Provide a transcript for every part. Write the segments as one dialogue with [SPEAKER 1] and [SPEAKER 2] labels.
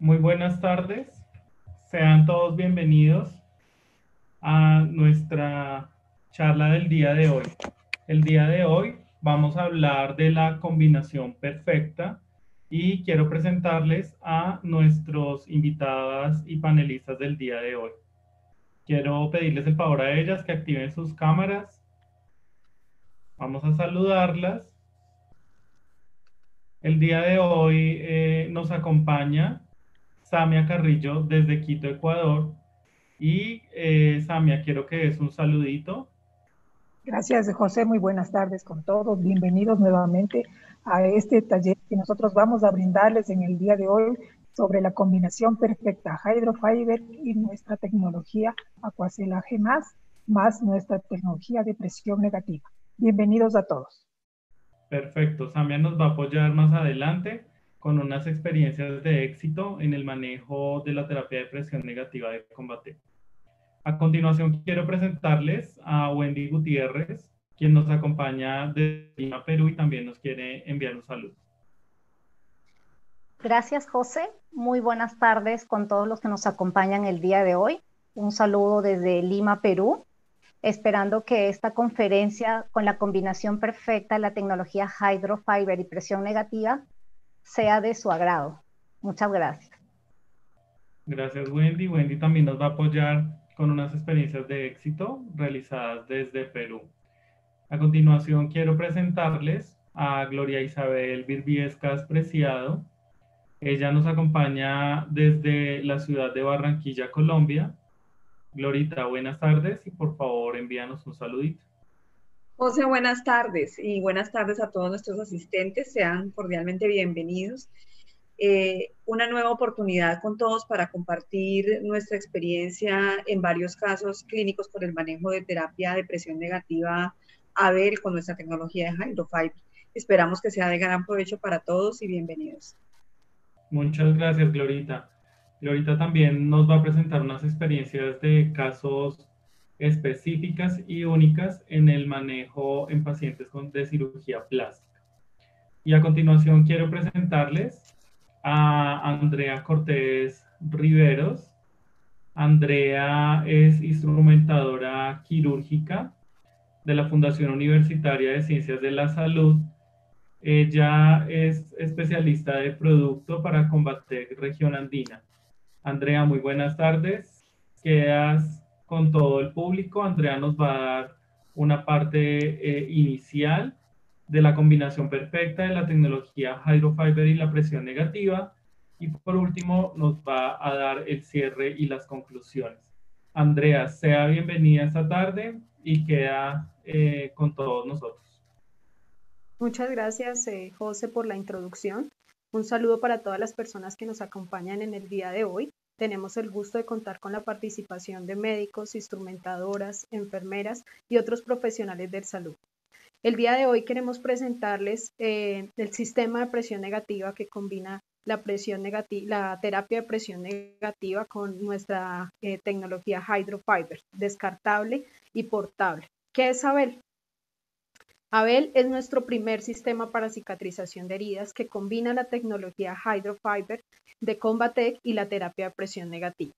[SPEAKER 1] Muy buenas tardes. Sean todos bienvenidos a nuestra charla del día de hoy. El día de hoy vamos a hablar de la combinación perfecta y quiero presentarles a nuestros invitadas y panelistas del día de hoy. Quiero pedirles el favor a ellas que activen sus cámaras. Vamos a saludarlas. El día de hoy eh, nos acompaña Samia Carrillo desde Quito, Ecuador. Y eh, Samia, quiero que des un saludito.
[SPEAKER 2] Gracias, José. Muy buenas tardes con todos. Bienvenidos nuevamente a este taller que nosotros vamos a brindarles en el día de hoy sobre la combinación perfecta Hydrofiber y nuestra tecnología Aquacelaje más, más nuestra tecnología de presión negativa. Bienvenidos a todos.
[SPEAKER 1] Perfecto. Samia nos va a apoyar más adelante con unas experiencias de éxito en el manejo de la terapia de presión negativa de combate. A continuación, quiero presentarles a Wendy Gutiérrez, quien nos acompaña de Perú y también nos quiere enviar un saludo.
[SPEAKER 3] Gracias, José. Muy buenas tardes con todos los que nos acompañan el día de hoy. Un saludo desde Lima, Perú, esperando que esta conferencia con la combinación perfecta de la tecnología Hydrofiber y presión negativa sea de su agrado. Muchas gracias.
[SPEAKER 1] Gracias, Wendy. Wendy también nos va a apoyar con unas experiencias de éxito realizadas desde Perú. A continuación, quiero presentarles a Gloria Isabel Virbiescas Preciado. Ella nos acompaña desde la ciudad de Barranquilla, Colombia. Glorita, buenas tardes y por favor envíanos un saludito.
[SPEAKER 4] José, buenas tardes y buenas tardes a todos nuestros asistentes. Sean cordialmente bienvenidos. Eh, una nueva oportunidad con todos para compartir nuestra experiencia en varios casos clínicos con el manejo de terapia de presión negativa ABEL con nuestra tecnología de Hydrofiber. Esperamos que sea de gran provecho para todos y bienvenidos.
[SPEAKER 1] Muchas gracias, Glorita. Glorita también nos va a presentar unas experiencias de casos específicas y únicas en el manejo en pacientes con, de cirugía plástica. Y a continuación quiero presentarles a Andrea Cortés Riveros. Andrea es instrumentadora quirúrgica de la Fundación Universitaria de Ciencias de la Salud. Ella es especialista de producto para combatir región andina. Andrea, muy buenas tardes. Quedas con todo el público. Andrea nos va a dar una parte eh, inicial de la combinación perfecta de la tecnología Hydrofiber y la presión negativa. Y por último, nos va a dar el cierre y las conclusiones. Andrea, sea bienvenida esta tarde y queda eh, con todos nosotros.
[SPEAKER 5] Muchas gracias, eh, José, por la introducción. Un saludo para todas las personas que nos acompañan en el día de hoy tenemos el gusto de contar con la participación de médicos, instrumentadoras, enfermeras y otros profesionales de salud. El día de hoy queremos presentarles eh, el sistema de presión negativa que combina la, presión la terapia de presión negativa con nuestra eh, tecnología Hydrofiber, descartable y portable. ¿Qué es Abel? Abel es nuestro primer sistema para cicatrización de heridas que combina la tecnología Hydrofiber de Combatec y la terapia de presión negativa.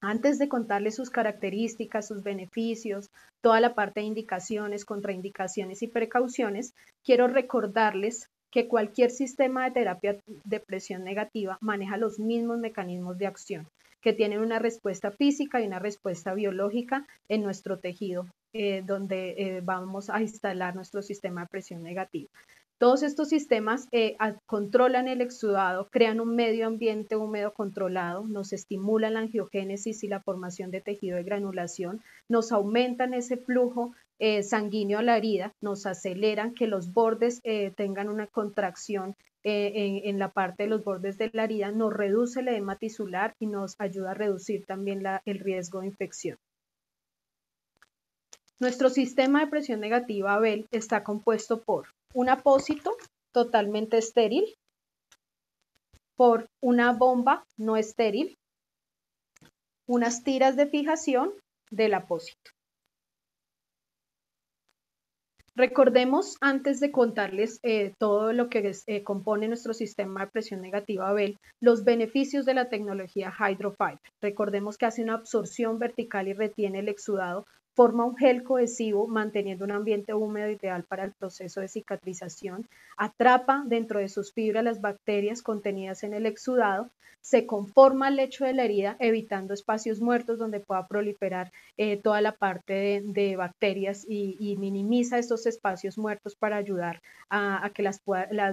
[SPEAKER 5] Antes de contarles sus características, sus beneficios, toda la parte de indicaciones, contraindicaciones y precauciones, quiero recordarles que cualquier sistema de terapia de presión negativa maneja los mismos mecanismos de acción, que tienen una respuesta física y una respuesta biológica en nuestro tejido eh, donde eh, vamos a instalar nuestro sistema de presión negativa. Todos estos sistemas eh, controlan el exudado, crean un medio ambiente húmedo controlado, nos estimulan la angiogénesis y la formación de tejido de granulación, nos aumentan ese flujo sanguíneo a la herida, nos aceleran que los bordes tengan una contracción en, la parte de los bordes de la herida, nos reduce el edema tisular y nos ayuda a reducir también el riesgo de infección. Nuestro sistema de presión negativa Abel está compuesto por un apósito totalmente estéril, por una bomba no estéril, unas tiras de fijación del apósito. Recordemos, antes de contarles eh, todo lo que eh, compone nuestro sistema de presión negativa Abel, los beneficios de la tecnología Hydrofiber. Recordemos que hace una absorción vertical y retiene el exudado, forma un gel cohesivo manteniendo un ambiente húmedo ideal para el proceso de cicatrización, atrapa dentro de sus fibras las bacterias contenidas en el exudado, se conforma al lecho de la herida evitando espacios muertos donde pueda proliferar eh, toda la parte de, bacterias y, minimiza estos espacios muertos para ayudar a, que las,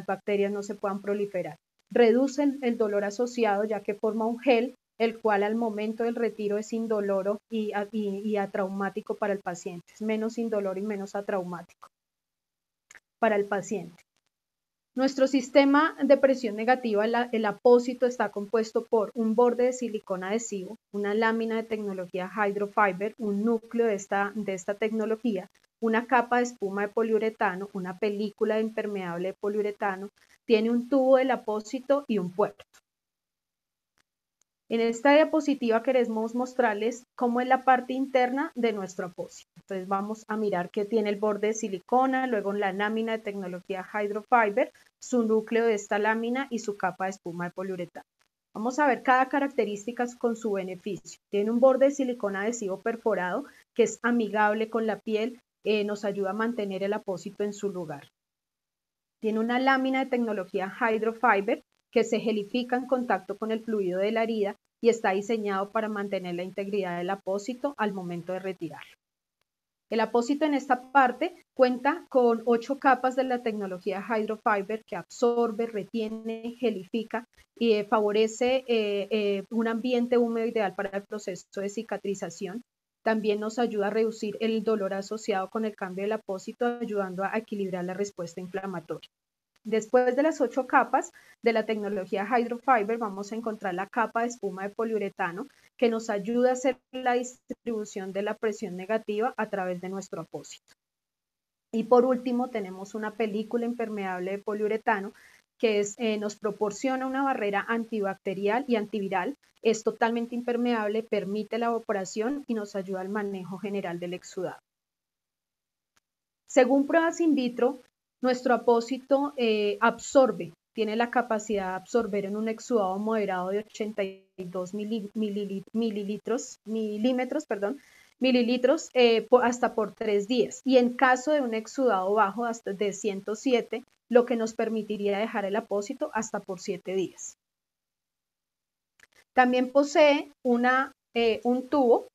[SPEAKER 5] bacterias no se puedan proliferar. Reduce el dolor asociado ya que forma un gel el cual al momento del retiro es indoloro y, y, atraumático para el paciente, es menos indoloro y menos atraumático para el paciente. Nuestro sistema de presión negativa, el apósito, está compuesto por un borde de silicona adhesivo, una lámina de tecnología Hydrofiber, un núcleo de esta, de esta tecnología, una capa de espuma de poliuretano, una película de impermeable de poliuretano, tiene un tubo del apósito y un puerto. En esta diapositiva queremos mostrarles cómo es la parte interna de nuestro apósito. Entonces vamos a mirar que tiene el borde de silicona, luego la lámina de tecnología Hydrofiber, su núcleo de esta lámina y su capa de espuma de poliuretano. Vamos a ver cada característica con su beneficio. Tiene un borde de silicona adhesivo perforado que es amigable con la piel, eh, nos ayuda a mantener el apósito en su lugar. Tiene una lámina de tecnología Hydrofiber que se gelifica en contacto con el fluido de la herida y está diseñado para mantener la integridad del apósito al momento de retirarlo. El apósito en esta parte cuenta con ocho capas de la tecnología Hydrofiber que absorbe, retiene, gelifica y eh, favorece eh, eh, un ambiente húmedo ideal para el proceso de cicatrización. También nos ayuda a reducir el dolor asociado con el cambio del apósito, ayudando a equilibrar la respuesta inflamatoria. Después de las ocho capas de la tecnología Hydrofiber, vamos a encontrar la capa de espuma de poliuretano que nos ayuda a hacer la distribución de la presión negativa a través de nuestro apósito. Y por último, tenemos una película impermeable de poliuretano que eh, nos proporciona una barrera antibacterial y antiviral. Es totalmente impermeable, permite la evaporación y nos ayuda al manejo general del exudado. Según pruebas in vitro, nuestro apósito eh, absorbe, tiene la capacidad de absorber en un exudado moderado de 82 mililitros, milímetros, perdón, mililitros eh, hasta por tres días. Y en caso de un exudado bajo hasta de 107, lo que nos permitiría dejar el apósito hasta por siete días. También posee una, eh, un tubo,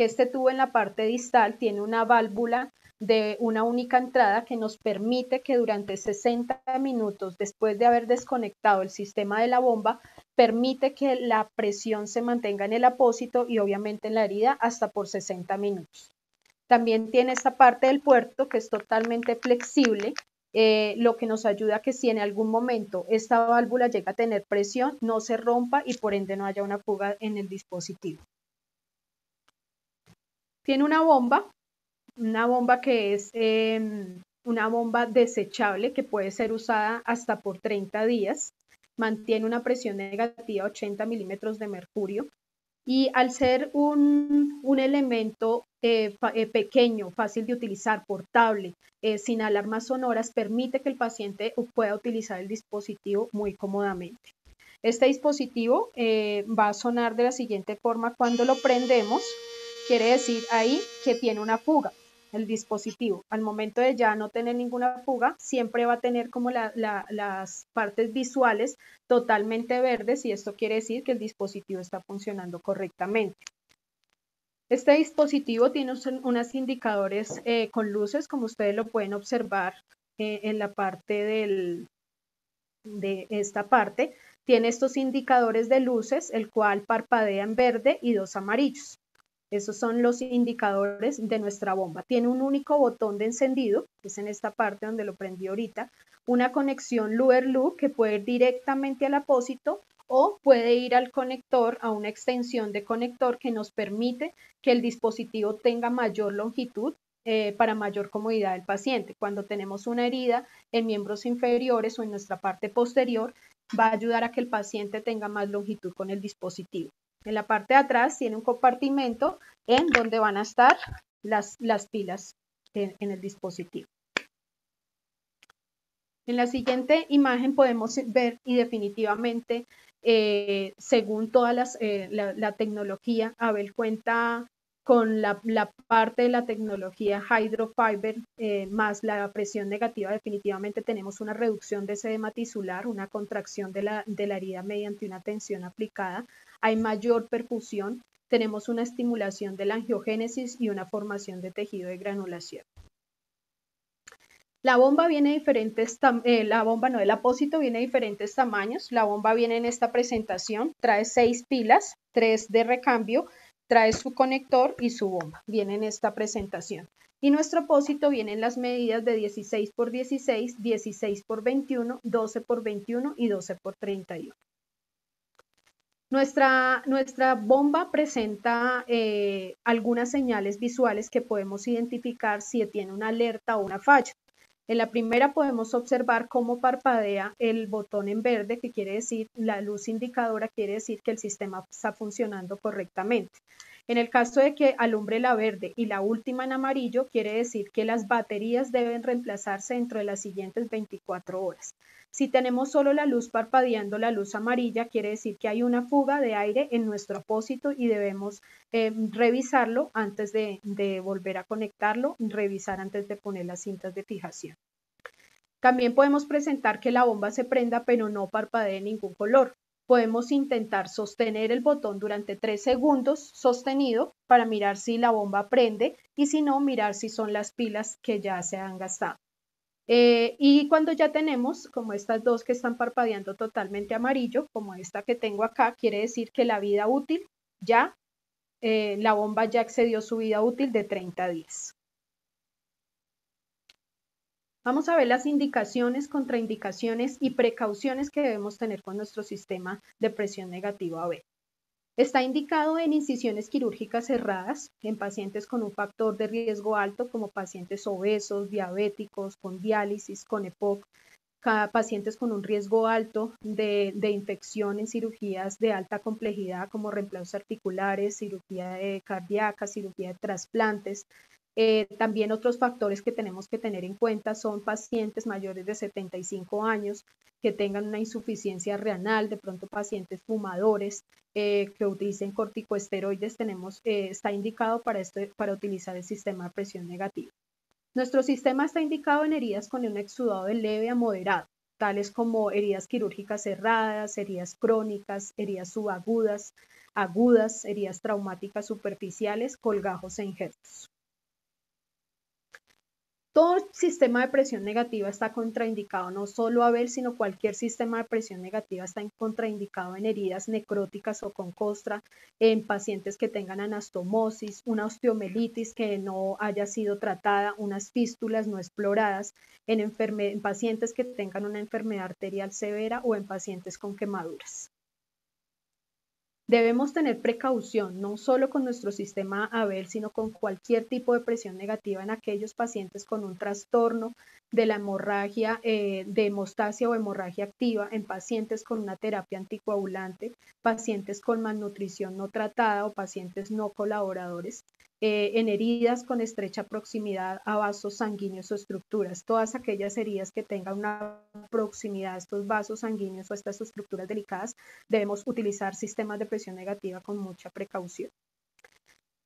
[SPEAKER 5] que este tubo en la parte distal tiene una válvula de una única entrada que nos permite que durante 60 minutos después de haber desconectado el sistema de la bomba, permite que la presión se mantenga en el apósito y obviamente en la herida hasta por 60 minutos. También tiene esta parte del puerto que es totalmente flexible, eh, lo que nos ayuda a que si en algún momento esta válvula llega a tener presión, no se rompa y por ende no haya una fuga en el dispositivo. Tiene una bomba una bomba que es em, una bomba desechable que puede ser usada hasta por 30 días, mantiene una presión negativa 80 milímetros de mercurio. Y al ser un, elemento eh, eh, pequeño, fácil de utilizar, portable, eh, sin alarmas sonoras, permite que el paciente pueda utilizar el dispositivo muy cómodamente. Este dispositivo va a sonar de la siguiente forma. Cuando lo prendemos, quiere decir ahí que tiene una fuga el dispositivo. Al momento de ya no tener ninguna fuga, siempre va a tener como las partes visuales totalmente verdes y esto quiere decir que el dispositivo está funcionando correctamente. Este dispositivo tiene unos indicadores eh, con luces, como ustedes lo pueden observar eh, en la parte del, de esta parte. Tiene estos indicadores de luces, el cual parpadea en verde y dos amarillos. Esos son los indicadores de nuestra bomba. Tiene un único botón de encendido, que es en esta parte donde lo prendí ahorita, una conexión Luer-Lu que puede ir directamente al apósito o puede ir al conector, a una extensión de conector que nos permite que el dispositivo tenga mayor longitud eh, para mayor comodidad del paciente. Cuando tenemos una herida en miembros inferiores o en nuestra parte posterior, va a ayudar a que el paciente tenga más longitud con el dispositivo. En la parte de atrás tiene un compartimento en donde van a estar las, las pilas en, el dispositivo. En la siguiente imagen podemos ver y definitivamente, eh, según toda eh, la, la, tecnología, Abel cuenta con la, parte de la tecnología hydrofiber eh, más la presión negativa, definitivamente tenemos una reducción de ese edema tisular, una contracción de la, de la herida mediante una tensión aplicada, hay mayor perfusión, tenemos una estimulación de la angiogénesis y una formación de tejido de granulación. La bomba viene diferentes, eh, la bomba no, el apósito viene de diferentes tamaños. La bomba viene en esta presentación, trae seis pilas, tres de recambio, trae su conector y su bomba. Viene en esta presentación. Y nuestro apósito viene en las medidas de 16 por 16, 16 por 21, 12 por 21 y 12 por 31. Nuestra, nuestra bomba presenta eh, algunas señales visuales que podemos identificar si tiene una alerta o una falla. En la primera podemos observar cómo parpadea el botón en verde, que quiere decir la luz indicadora, quiere decir que el sistema está funcionando correctamente. En el caso de que alumbre la verde y la última en amarillo, quiere decir que las baterías deben reemplazarse dentro de las siguientes 24 horas. Si tenemos solo la luz parpadeando, la luz amarilla, quiere decir que hay una fuga de aire en nuestro apósito y debemos eh, revisarlo antes de, de volver a conectarlo, revisar antes de poner las cintas de fijación. También podemos presentar que la bomba se prenda pero no parpadee ningún color. Podemos intentar sostener el botón durante tres segundos sostenido para mirar si la bomba prende y si no, mirar si son las pilas que ya se han gastado. Eh, y cuando ya tenemos como estas dos que están parpadeando totalmente amarillo, como esta que tengo acá, quiere decir que la vida útil ya, eh, la bomba ya excedió su vida útil de 30 días. Vamos a ver las indicaciones, contraindicaciones y precauciones que debemos tener con nuestro sistema de presión negativa B. Está indicado en incisiones quirúrgicas cerradas en pacientes con un factor de riesgo alto como pacientes obesos, diabéticos, con diálisis, con EPOC, pacientes con un riesgo alto de, infección en cirugías de alta complejidad como reemplazos articulares, cirugía cardíaca, cirugía de trasplantes, eh, también otros factores que tenemos que tener en cuenta son pacientes mayores de 75 años que tengan una insuficiencia renal, de pronto pacientes fumadores eh, que utilicen corticosteroides, tenemos, eh, está indicado para, este, para utilizar el sistema de presión negativa. Nuestro sistema está indicado en heridas con un exudado de leve a moderado, tales como heridas quirúrgicas cerradas, heridas crónicas, heridas subagudas, agudas, heridas traumáticas superficiales, colgajos e injertos. Todo sistema de presión negativa está contraindicado, no solo Abel, sino cualquier sistema de presión negativa está contraindicado en heridas necróticas o con costra, en pacientes que tengan anastomosis, una osteomelitis que no haya sido tratada, unas fístulas no exploradas, en, en pacientes que tengan una enfermedad arterial severa o en pacientes con quemaduras. Debemos tener precaución no solo con nuestro sistema ABEL, sino con cualquier tipo de presión negativa en aquellos pacientes con un trastorno de la hemorragia eh, de hemostasia o hemorragia activa, en pacientes con una terapia anticoagulante, pacientes con malnutrición no tratada o pacientes no colaboradores, eh, en heridas con estrecha proximidad a vasos sanguíneos o estructuras, todas aquellas heridas que tengan una proximidad a estos vasos sanguíneos o a estas estructuras delicadas, debemos utilizar sistemas de presión negativa con mucha precaución.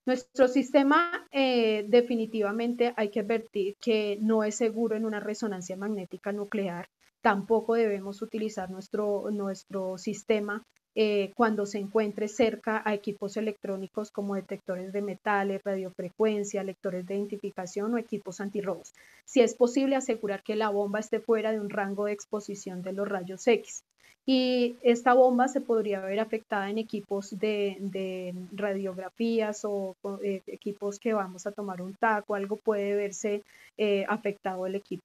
[SPEAKER 5] Nuestro sistema eh, definitivamente hay que advertir que no es seguro en una resonancia magnética nuclear. Tampoco debemos utilizar nuestro, nuestro sistema eh, cuando se encuentre cerca a equipos electrónicos como detectores de metales, radiofrecuencia, lectores de identificación o equipos antirrobos. Si es posible asegurar que la bomba esté fuera de un rango de exposición de los rayos X. Y esta bomba se podría ver afectada en equipos de, radiografías o eh, equipos que vamos a tomar un TAC o algo puede verse eh, afectado el equipo.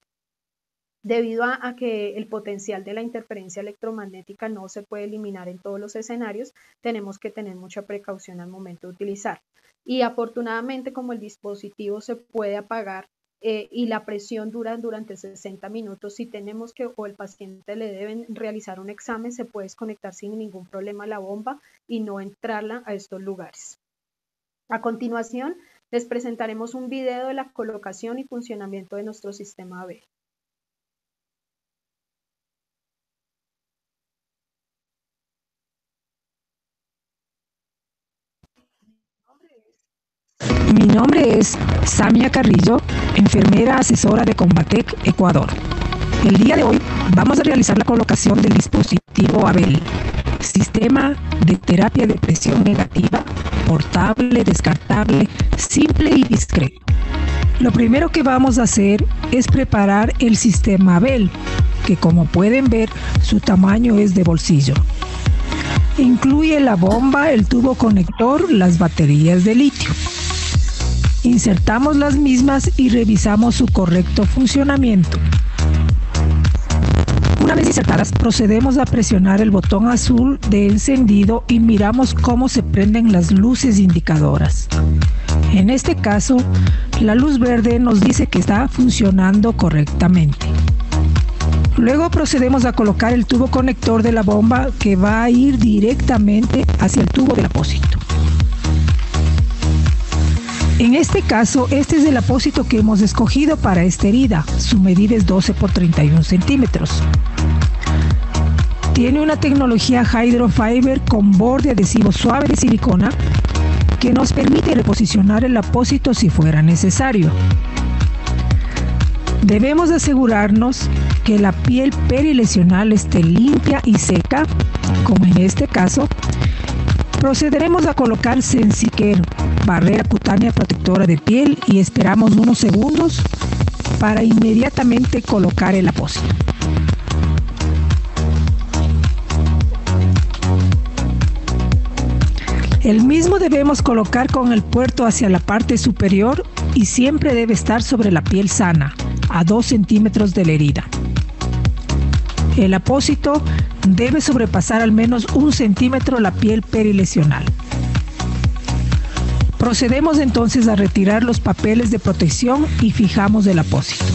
[SPEAKER 5] Debido a, que el potencial de la interferencia electromagnética no se puede eliminar en todos los escenarios, tenemos que tener mucha precaución al momento de utilizar. Y afortunadamente, como el dispositivo se puede apagar eh, y la presión dura durante 60 minutos, si tenemos que o el paciente le deben realizar un examen, se puede desconectar sin ningún problema la bomba y no entrarla a estos lugares. A continuación, les presentaremos un video de la colocación y funcionamiento de nuestro sistema AB.
[SPEAKER 2] Mi nombre es Samia Carrillo, enfermera asesora de Combatec Ecuador. El día de hoy vamos a realizar la colocación del dispositivo Abel, sistema de terapia de presión negativa, portable, descartable, simple y discreto. Lo primero que vamos a hacer es preparar el sistema Abel, que como pueden ver su tamaño es de bolsillo. Incluye la bomba, el tubo conector, las baterías de litio. Insertamos las mismas y revisamos su correcto funcionamiento. Una vez insertadas, procedemos a presionar el botón azul de encendido y miramos cómo se prenden las luces indicadoras. En este caso, la luz verde nos dice que está funcionando correctamente. Luego procedemos a colocar el tubo conector de la bomba que va a ir directamente hacia el tubo del apósito. En este caso, este es el apósito que hemos escogido para esta herida. Su medida es 12 por 31 centímetros. Tiene una tecnología Hydrofiber con borde adhesivo suave de silicona que nos permite reposicionar el apósito si fuera necesario. Debemos asegurarnos que la piel perilesional esté limpia y seca, como en este caso. Procederemos a colocar Sensiquero, barrera cutánea protectora de piel y esperamos unos segundos para inmediatamente colocar el apósito. El mismo debemos colocar con el puerto hacia la parte superior y siempre debe estar sobre la piel sana, a 2 centímetros de la herida. El apósito debe sobrepasar al menos un centímetro la piel perilesional. Procedemos entonces a retirar los papeles de protección y fijamos el apósito.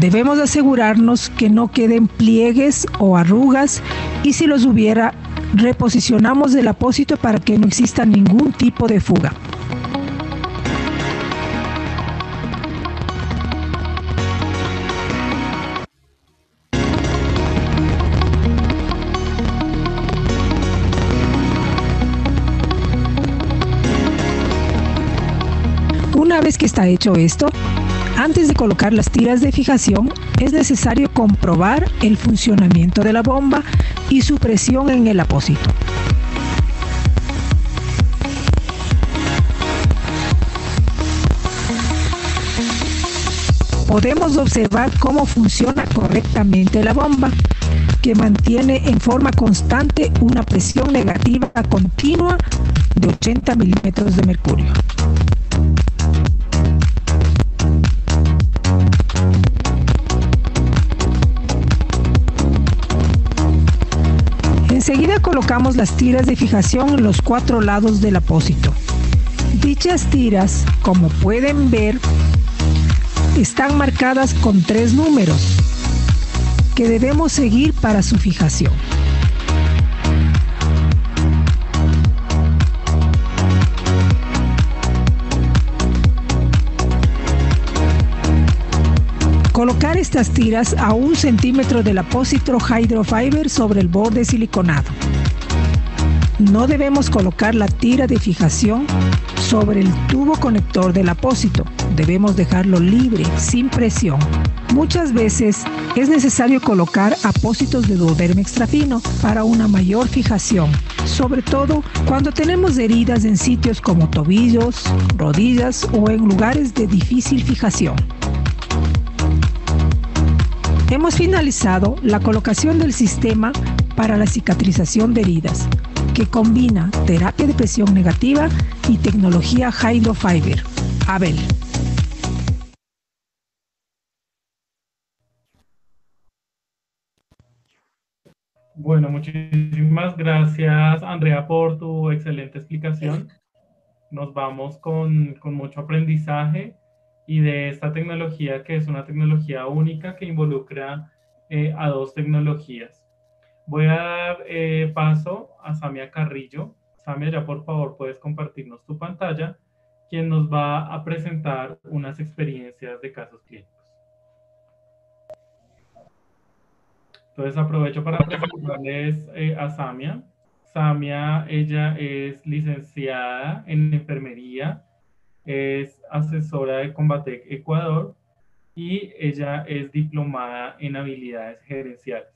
[SPEAKER 2] Debemos asegurarnos que no queden pliegues o arrugas y si los hubiera, reposicionamos el apósito para que no exista ningún tipo de fuga. Que está hecho esto, antes de colocar las tiras de fijación, es necesario comprobar el funcionamiento de la bomba y su presión en el apósito. Podemos observar cómo funciona correctamente la bomba, que mantiene en forma constante una presión negativa continua de 80 milímetros de mercurio. Enseguida colocamos las tiras de fijación en los cuatro lados del apósito. Dichas tiras, como pueden ver, están marcadas con tres números que debemos seguir para su fijación. Colocar estas tiras a un centímetro del apósito Hydrofiber sobre el borde siliconado. No debemos colocar la tira de fijación sobre el tubo conector del apósito. Debemos dejarlo libre, sin presión. Muchas veces es necesario colocar apósitos de duoderme extrafino para una mayor fijación, sobre todo cuando tenemos heridas en sitios como tobillos, rodillas o en lugares de difícil fijación. Hemos finalizado la colocación del sistema para la cicatrización de heridas, que combina terapia de presión negativa y tecnología Hydrofiber. Abel.
[SPEAKER 1] Bueno, muchísimas gracias Andrea por tu excelente explicación. Nos vamos con, con mucho aprendizaje y de esta tecnología que es una tecnología única que involucra eh, a dos tecnologías. Voy a dar eh, paso a Samia Carrillo. Samia, ya por favor puedes compartirnos tu pantalla, quien nos va a presentar unas experiencias de casos clínicos. Entonces aprovecho para presentarles eh, a Samia. Samia, ella es licenciada en enfermería, es asesora de Combatec Ecuador y ella es diplomada en habilidades gerenciales.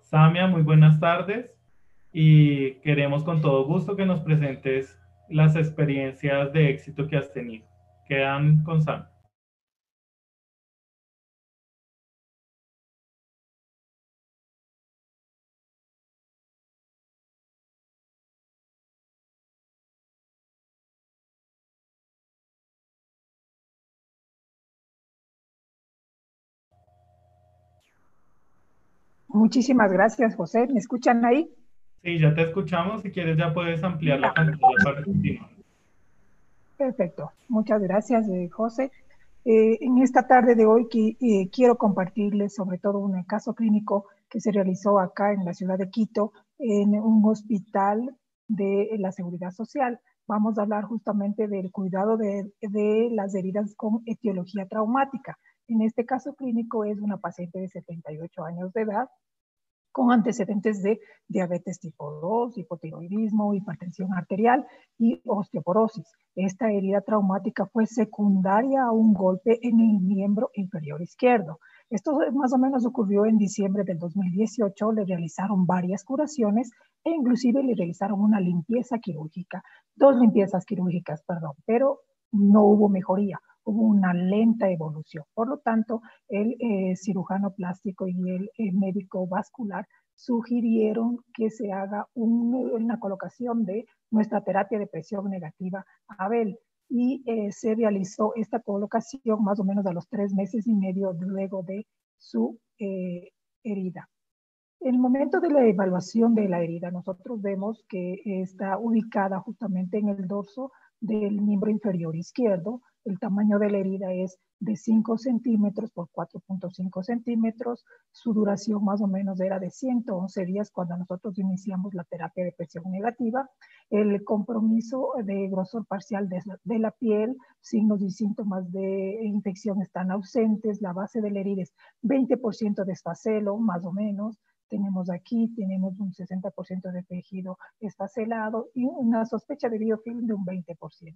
[SPEAKER 1] Samia, muy buenas tardes y queremos con todo gusto que nos presentes las experiencias de éxito que has tenido. Quedan con Samia.
[SPEAKER 2] Muchísimas gracias, José. ¿Me escuchan ahí?
[SPEAKER 1] Sí, ya te escuchamos. Si quieres, ya puedes ampliar la pantalla para continuar.
[SPEAKER 2] Perfecto. Muchas gracias, eh, José. Eh, en esta tarde de hoy eh, quiero compartirles sobre todo un caso clínico que se realizó acá en la ciudad de Quito, en un hospital de la Seguridad Social. Vamos a hablar justamente del cuidado de, de las heridas con etiología traumática. En este caso clínico es una paciente de 78 años de edad con antecedentes de diabetes tipo 2, hipotiroidismo, hipertensión arterial y osteoporosis. Esta herida traumática fue secundaria a un golpe en el miembro inferior izquierdo. Esto más o menos ocurrió en diciembre del 2018. Le realizaron varias curaciones e inclusive le realizaron una limpieza quirúrgica, dos limpiezas quirúrgicas, perdón, pero no hubo mejoría hubo una lenta evolución. Por lo tanto, el eh, cirujano plástico y el, médico vascular sugirieron que se haga una colocación de nuestra terapia de presión negativa Abel y eh, se realizó esta colocación más o menos a los tres meses y medio luego de su eh, herida. En el momento de la evaluación de la herida, nosotros vemos que está ubicada justamente en el dorso del miembro inferior izquierdo, el tamaño de la herida es de 5 centímetros por 4.5 centímetros. Su duración más o menos era de 111 días cuando nosotros iniciamos la terapia de presión negativa. El compromiso de grosor parcial de, la piel, signos y síntomas de infección están ausentes. La base de la herida es 20% de esfacelo, más o menos tenemos aquí, tenemos un 60% de tejido esfacelado y una sospecha de biofilm de un 20%.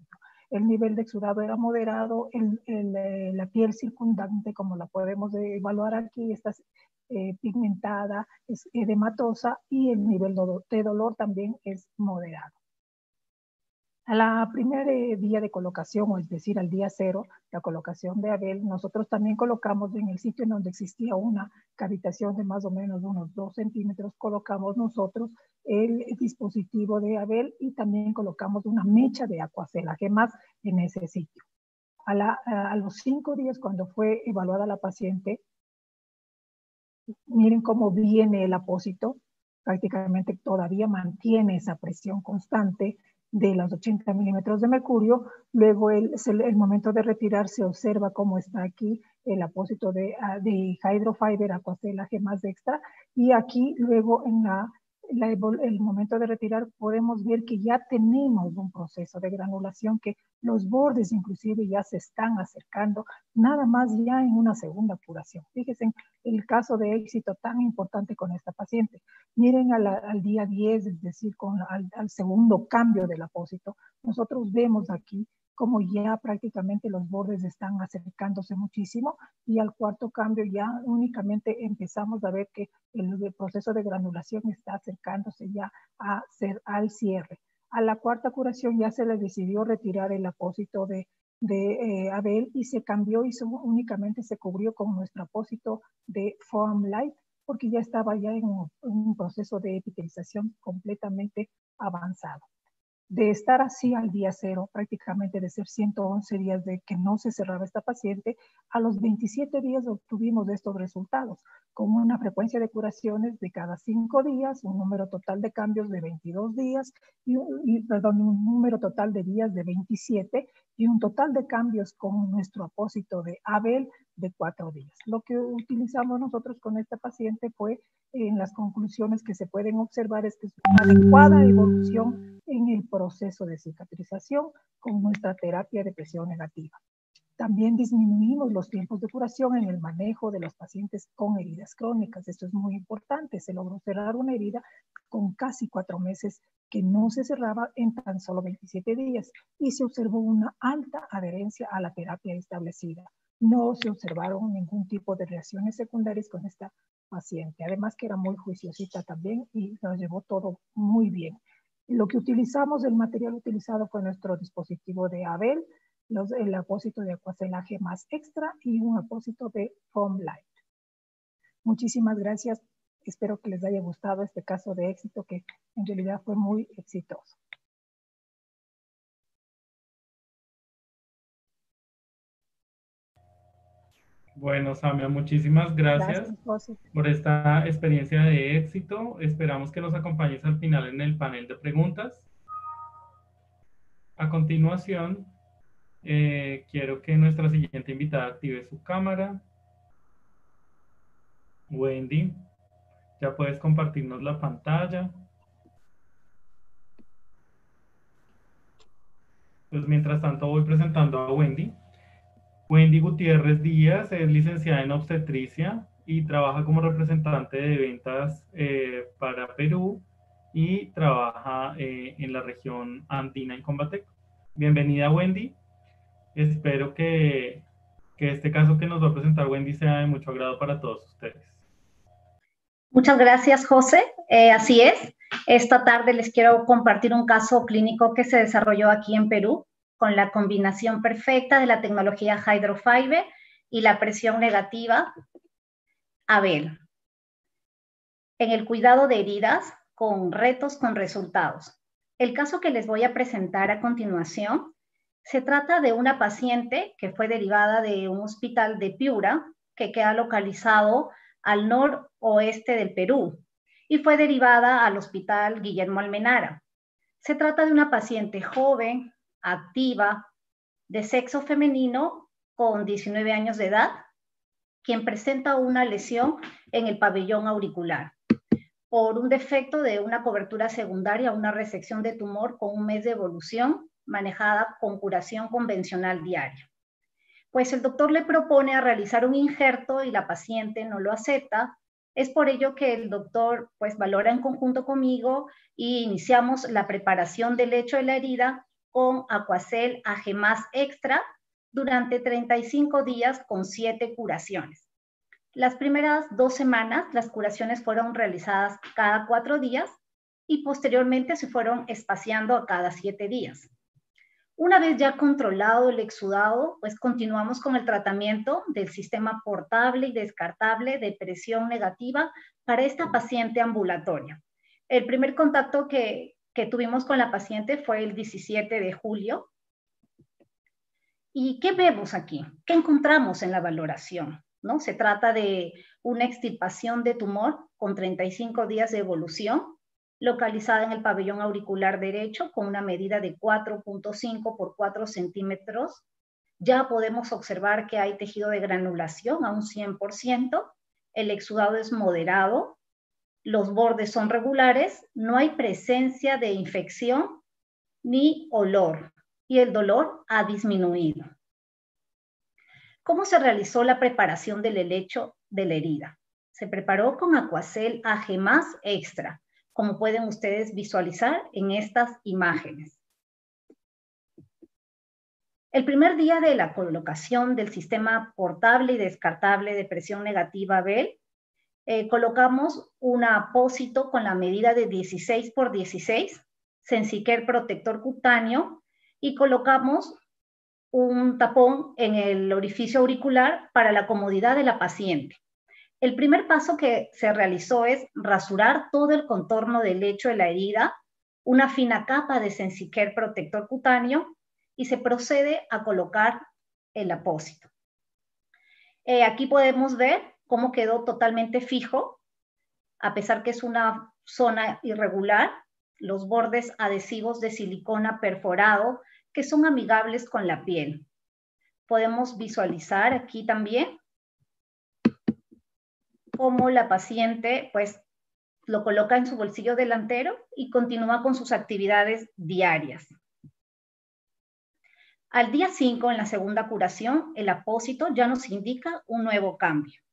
[SPEAKER 2] El nivel de exudado era moderado, eh, la piel circundante, como la podemos evaluar aquí, está eh, pigmentada, es edematosa y el nivel de dolor también es moderado. A la primer eh, día de colocación, o es decir, al día cero, la colocación de Abel, nosotros también colocamos en el sitio en donde existía una cavitación de más o menos unos dos centímetros, colocamos nosotros el dispositivo de Abel y también colocamos una mecha de acuacelaje más en ese sitio. A, a los cinco días, cuando fue evaluada la paciente, miren cómo viene el apósito, prácticamente todavía mantiene esa presión constante, de los 80 milímetros de mercurio. Luego el, el, momento de retirar se observa cómo está aquí el apósito de, ah, de hydrofiber acuacelaje más extra. Y aquí luego en la el momento de retirar podemos ver que ya tenemos un proceso de granulación que los bordes inclusive ya se están acercando, nada más ya en una segunda curación. Fíjense el caso de éxito tan importante con esta paciente. Miren al, día 10, es decir, con, al, al segundo cambio del apósito, nosotros vemos aquí como ya prácticamente los bordes están acercándose muchísimo y al cuarto cambio ya únicamente empezamos a ver que el, proceso de granulación está acercándose ya a ser al cierre. A la cuarta curación ya se le decidió retirar el apósito de, eh, Abel y se cambió y únicamente se cubrió con nuestro apósito de Form Light porque ya estaba ya en un proceso de epitelización completamente avanzado de estar así al día cero, prácticamente de ser 111 días de que no se cerraba esta paciente, a los 27 días obtuvimos estos resultados, con una frecuencia de curaciones de cada 5 días, un número total de cambios de 22 días, y, perdón, un número total de días de 27 y un total de cambios con nuestro apósito de Abel de 4 días. Lo que utilizamos nosotros con esta paciente fue en las conclusiones que se pueden observar es que es una adecuada evolución en el proceso de cicatrización con nuestra terapia de presión negativa. También disminuimos los tiempos de curación en el manejo de los pacientes con heridas crónicas. Esto es muy importante. Se logró cerrar una herida con casi cuatro meses que no se cerraba en tan solo 27 días y se observó una alta adherencia a la terapia establecida. No se observaron ningún tipo de reacciones secundarias con esta paciente. Además que era muy juiciosita también y nos llevó todo muy bien. Lo que utilizamos, el material utilizado fue nuestro dispositivo de Abel, los, el apósito de acuacelaje más extra y un apósito de foam light. Muchísimas gracias. Espero que les haya gustado este caso de éxito que en realidad fue muy exitoso.
[SPEAKER 1] Bueno, Samia, muchísimas gracias, por esta experiencia de éxito. Esperamos que nos acompañes al final en el panel de preguntas. A continuación, eh, quiero que nuestra siguiente invitada active su cámara. Wendy, ya puedes compartirnos la pantalla. Pues mientras tanto voy presentando a Wendy. Wendy Gutiérrez Díaz es licenciada en obstetricia y trabaja como representante de ventas eh, para Perú y trabaja eh, en la región andina en Combatec. Bienvenida Wendy. Espero que, que este caso que nos va a presentar Wendy sea de mucho agrado para todos ustedes.
[SPEAKER 3] Muchas gracias, José. Eh, así es. Esta tarde les quiero compartir un caso clínico que se desarrolló aquí en Perú con la combinación perfecta de la tecnología Hydrofiber y la presión negativa Abel. En el cuidado de heridas con retos con resultados. El caso que les voy a presentar a continuación se trata de una paciente que fue derivada de un hospital de Piura que queda localizado al noroeste del Perú y fue derivada al hospital Guillermo Almenara. Se trata de una paciente joven, activa, de sexo femenino con 19 años de edad, quien presenta una lesión en el pabellón auricular por un defecto de una cobertura secundaria, una resección de tumor con un mes de evolución manejada con curación convencional diaria. Pues el doctor le propone a realizar un injerto y la paciente no lo acepta. Es por ello que el doctor pues valora en conjunto conmigo y iniciamos la preparación del lecho de la herida con Aquacel AG extra durante 35 días con 7 curaciones. Las primeras dos semanas las curaciones fueron realizadas cada cuatro días y posteriormente se fueron espaciando a cada siete días. Una vez ya controlado el exudado, pues continuamos con el tratamiento del sistema portable y descartable de presión negativa para esta paciente ambulatoria. El primer contacto que, que tuvimos con la paciente fue el 17 de julio. ¿Y qué vemos aquí? ¿Qué encontramos en la valoración? ¿No? Se trata de una extirpación de tumor con 35 días de evolución, localizada en el pabellón auricular derecho con una medida de 4.5 por 4 centímetros. Ya podemos observar que hay tejido de granulación a un 100%, el exudado es moderado, los bordes son regulares, no hay presencia de infección ni olor y el dolor ha disminuido. ¿Cómo se realizó la preparación del helecho de la herida? Se preparó con Aquacel AG extra, como pueden ustedes visualizar en estas imágenes. El primer día de la colocación del sistema portable y descartable de presión negativa Bell eh, colocamos un apósito con la medida de 16 por 16, Sensiker protector cutáneo, y colocamos un tapón en el orificio auricular para la comodidad de la paciente. El primer paso que se realizó es rasurar todo el contorno del lecho de la herida, una fina capa de Sensiker protector cutáneo y se procede a colocar el apósito. Eh, aquí podemos ver cómo quedó totalmente fijo, a pesar que es una zona irregular, los bordes adhesivos de silicona perforado que son amigables con la piel. Podemos visualizar aquí también cómo la paciente pues lo coloca en su bolsillo delantero y continúa con sus actividades diarias. Al día 5, en la segunda curación, el apósito ya nos indica un nuevo cambio.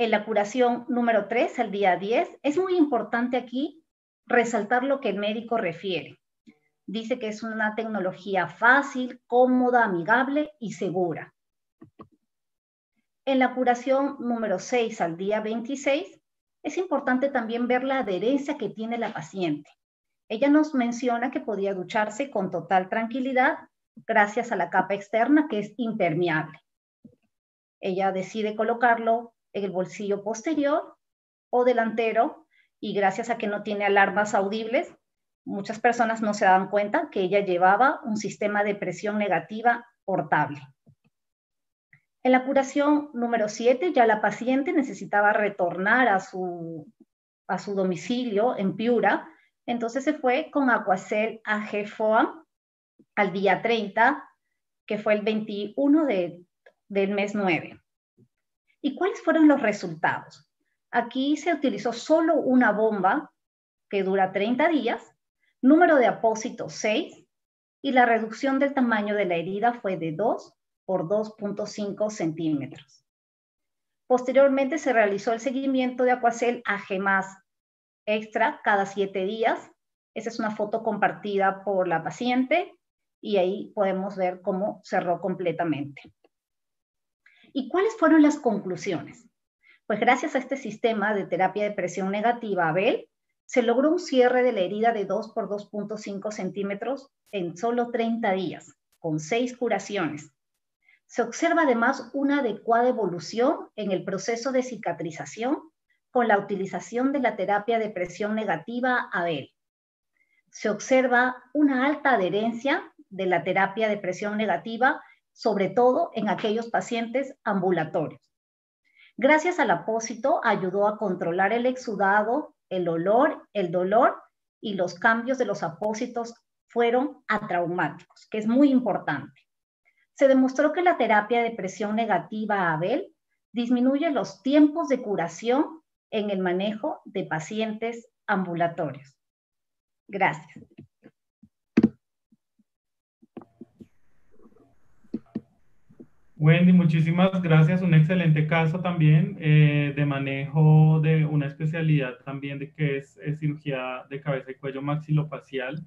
[SPEAKER 3] En la curación número 3, al día 10, es muy importante aquí resaltar lo que el médico refiere. Dice que es una tecnología fácil, cómoda, amigable y segura. En la curación número 6 al día 26, es importante también ver la adherencia que tiene la paciente. Ella nos menciona que podía ducharse con total tranquilidad gracias a la capa externa que es impermeable. Ella decide colocarlo el bolsillo posterior o delantero y gracias a que no tiene alarmas audibles, muchas personas no se dan cuenta que ella llevaba un sistema de presión negativa portable. En la curación número 7 ya la paciente necesitaba retornar a su, a su domicilio en Piura entonces se fue con Aquacel AG al día 30, que fue el 21 del mes 9. ¿Y cuáles fueron los resultados? Aquí se utilizó solo una bomba que dura 30 días, número de apósitos 6 y la reducción del tamaño de la herida fue de 2 por 2.5 centímetros. Posteriormente se realizó el seguimiento de Aquacel AG extra cada siete días. Esa es una foto compartida por la paciente y ahí podemos ver cómo cerró completamente. ¿Y cuáles fueron las conclusiones? Pues gracias a este sistema de terapia de presión negativa Abel, se logró un cierre de la herida de 2 por 2.5 centímetros en solo 30 días, con 6 curaciones. Se observa además una adecuada evolución en el proceso de cicatrización con la utilización de la terapia de presión negativa ABEL. Se observa una alta adherencia de la terapia de presión negativa, sobre todo en aquellos pacientes ambulatorios. Gracias al apósito ayudó a controlar el exudado, el olor, el dolor y los cambios de los apósitos fueron atraumáticos, que es muy importante. Se demostró que la terapia de presión negativa ABEL disminuye los tiempos de curación en el manejo de pacientes ambulatorios. Gracias.
[SPEAKER 1] Wendy, muchísimas gracias. Un excelente caso también eh, de manejo de una especialidad también de que es, cirugía de cabeza y cuello maxilofacial.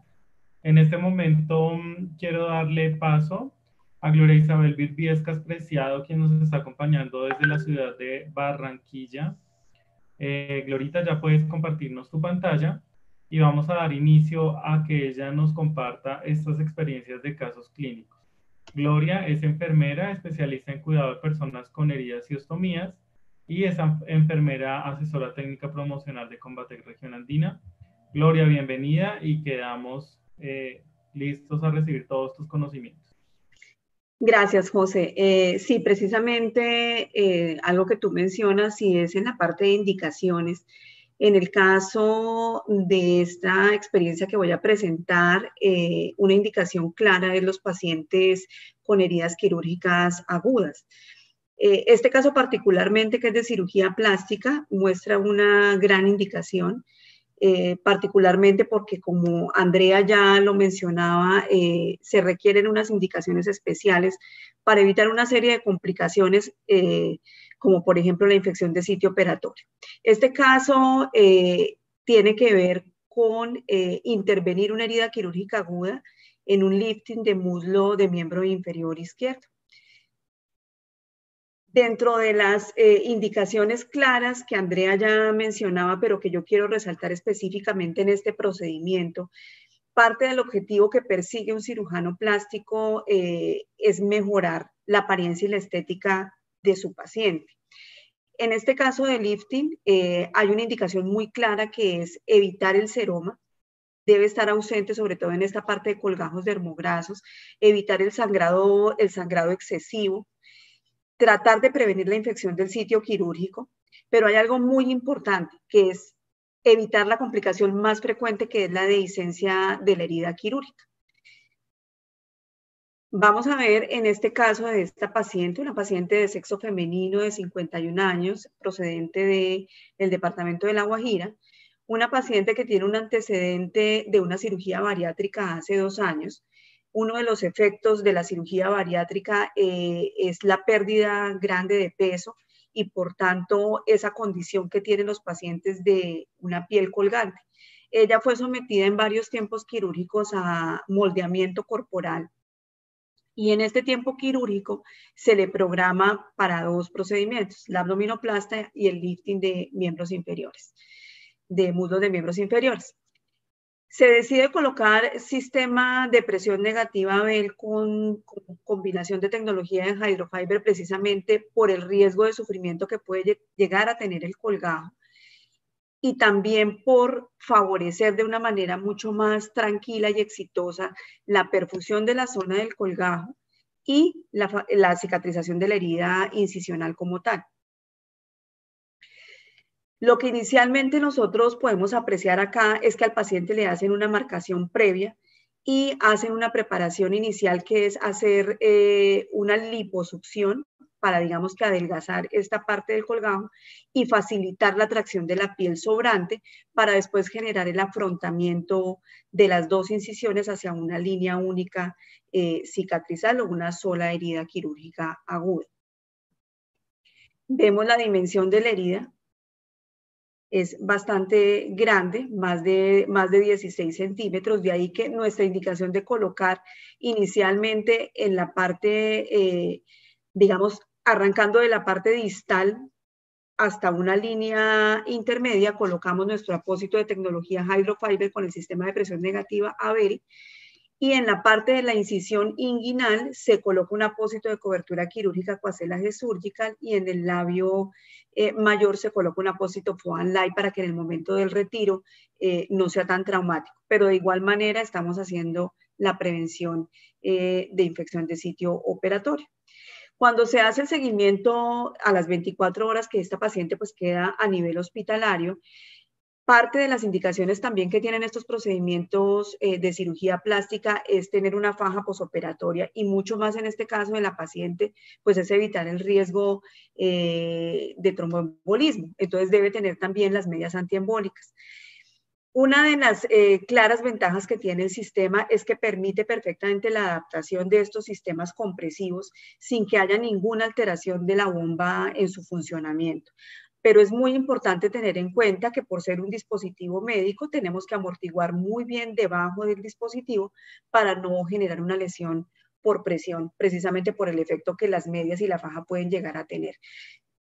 [SPEAKER 1] En este momento mm, quiero darle paso a Gloria Isabel Virviescas Preciado, quien nos está acompañando desde la ciudad de Barranquilla. Eh, Glorita, ya puedes compartirnos tu pantalla y vamos a dar inicio a que ella nos comparta estas experiencias de casos clínicos. Gloria es enfermera, especialista en cuidado de personas con heridas y ostomías y es enfermera asesora técnica promocional de Combate Región Andina. Gloria, bienvenida y quedamos eh, listos a recibir todos tus conocimientos.
[SPEAKER 4] Gracias, José. Eh, sí, precisamente eh, algo que tú mencionas y es en la parte de indicaciones. En el caso de esta experiencia que voy a presentar, eh, una indicación clara es los pacientes con heridas quirúrgicas agudas. este caso particularmente, que es de cirugía plástica, muestra una gran indicación eh, particularmente porque como Andrea ya lo mencionaba, eh, se requieren unas indicaciones especiales para evitar una serie de complicaciones, eh, como por ejemplo la infección de sitio operatorio. Este caso tiene que ver con intervenir una herida quirúrgica aguda en un lifting de muslo de miembro inferior izquierdo. Dentro de las eh, indicaciones claras que Andrea ya mencionaba, pero que yo quiero resaltar específicamente en este procedimiento, parte del objetivo que persigue un cirujano plástico eh, es mejorar la apariencia y la estética de su paciente. En este caso de lifting, eh, hay una indicación muy clara que es evitar el seroma, debe estar ausente, sobre todo en esta parte de colgajos dermograsos, evitar el sangrado, el sangrado excesivo, tratar de prevenir la infección del sitio quirúrgico, pero hay algo muy importante que es evitar la complicación más frecuente que es la dehiscencia de la herida quirúrgica. Vamos a ver en este caso de esta paciente, una paciente de sexo femenino de 51 años, procedente del departamento de La Guajira, una paciente que tiene un antecedente de una cirugía bariátrica hace dos años, uno de los efectos de la cirugía bariátrica eh, es la pérdida grande de peso y por tanto esa condición que tienen los pacientes de una piel colgante. Ella fue sometida en varios tiempos quirúrgicos a moldeamiento corporal y en este tiempo quirúrgico se le programa para dos procedimientos, la abdominoplastia y el lifting de miembros inferiores, de muslos de miembros inferiores. Se decide colocar sistema de presión negativa con, con, combinación de tecnología en hydrofiber precisamente por el riesgo de sufrimiento que puede llegar a tener el colgajo y también por favorecer de una manera mucho más tranquila y exitosa la perfusión de la zona del colgajo y la, cicatrización de la herida incisional como tal. Lo que inicialmente nosotros podemos apreciar acá es que al paciente le hacen una marcación previa y hacen una preparación inicial que es hacer eh, una liposucción para, digamos que adelgazar esta parte del colgajo y facilitar la tracción de la piel sobrante para después generar el afrontamiento de las dos incisiones hacia una línea única eh, cicatrizal o una sola herida quirúrgica aguda. Vemos la dimensión de la herida. Es bastante grande, más de, más de 16 centímetros, de ahí que nuestra indicación de colocar inicialmente en la parte, eh, digamos, arrancando de la parte distal hasta una línea intermedia, colocamos nuestro apósito de tecnología Hydrofiber con el sistema de presión negativa AVERI y en la parte de la incisión inguinal se coloca un apósito de cobertura quirúrgica cuacelaje surgical y en el labio eh, mayor se coloca un apósito Foam Light para que en el momento del retiro eh, no sea tan traumático. Pero de igual manera estamos haciendo la prevención eh, de infección de sitio operatorio. Cuando se hace el seguimiento a las 24 horas que esta paciente pues queda a nivel hospitalario, parte de las indicaciones también que tienen estos procedimientos eh, de cirugía plástica es tener una faja posoperatoria y mucho más en este caso de la paciente, pues es evitar el riesgo eh, de tromboembolismo. Entonces debe tener también las medias antiembólicas. Una de las eh, claras ventajas que tiene el sistema es que permite perfectamente la adaptación de estos sistemas compresivos sin que haya ninguna alteración de la bomba en su funcionamiento. Pero es muy importante tener en cuenta que por ser un dispositivo médico tenemos que amortiguar muy bien debajo del dispositivo para no generar una lesión por presión, precisamente por el efecto que las medias y la faja pueden llegar a tener.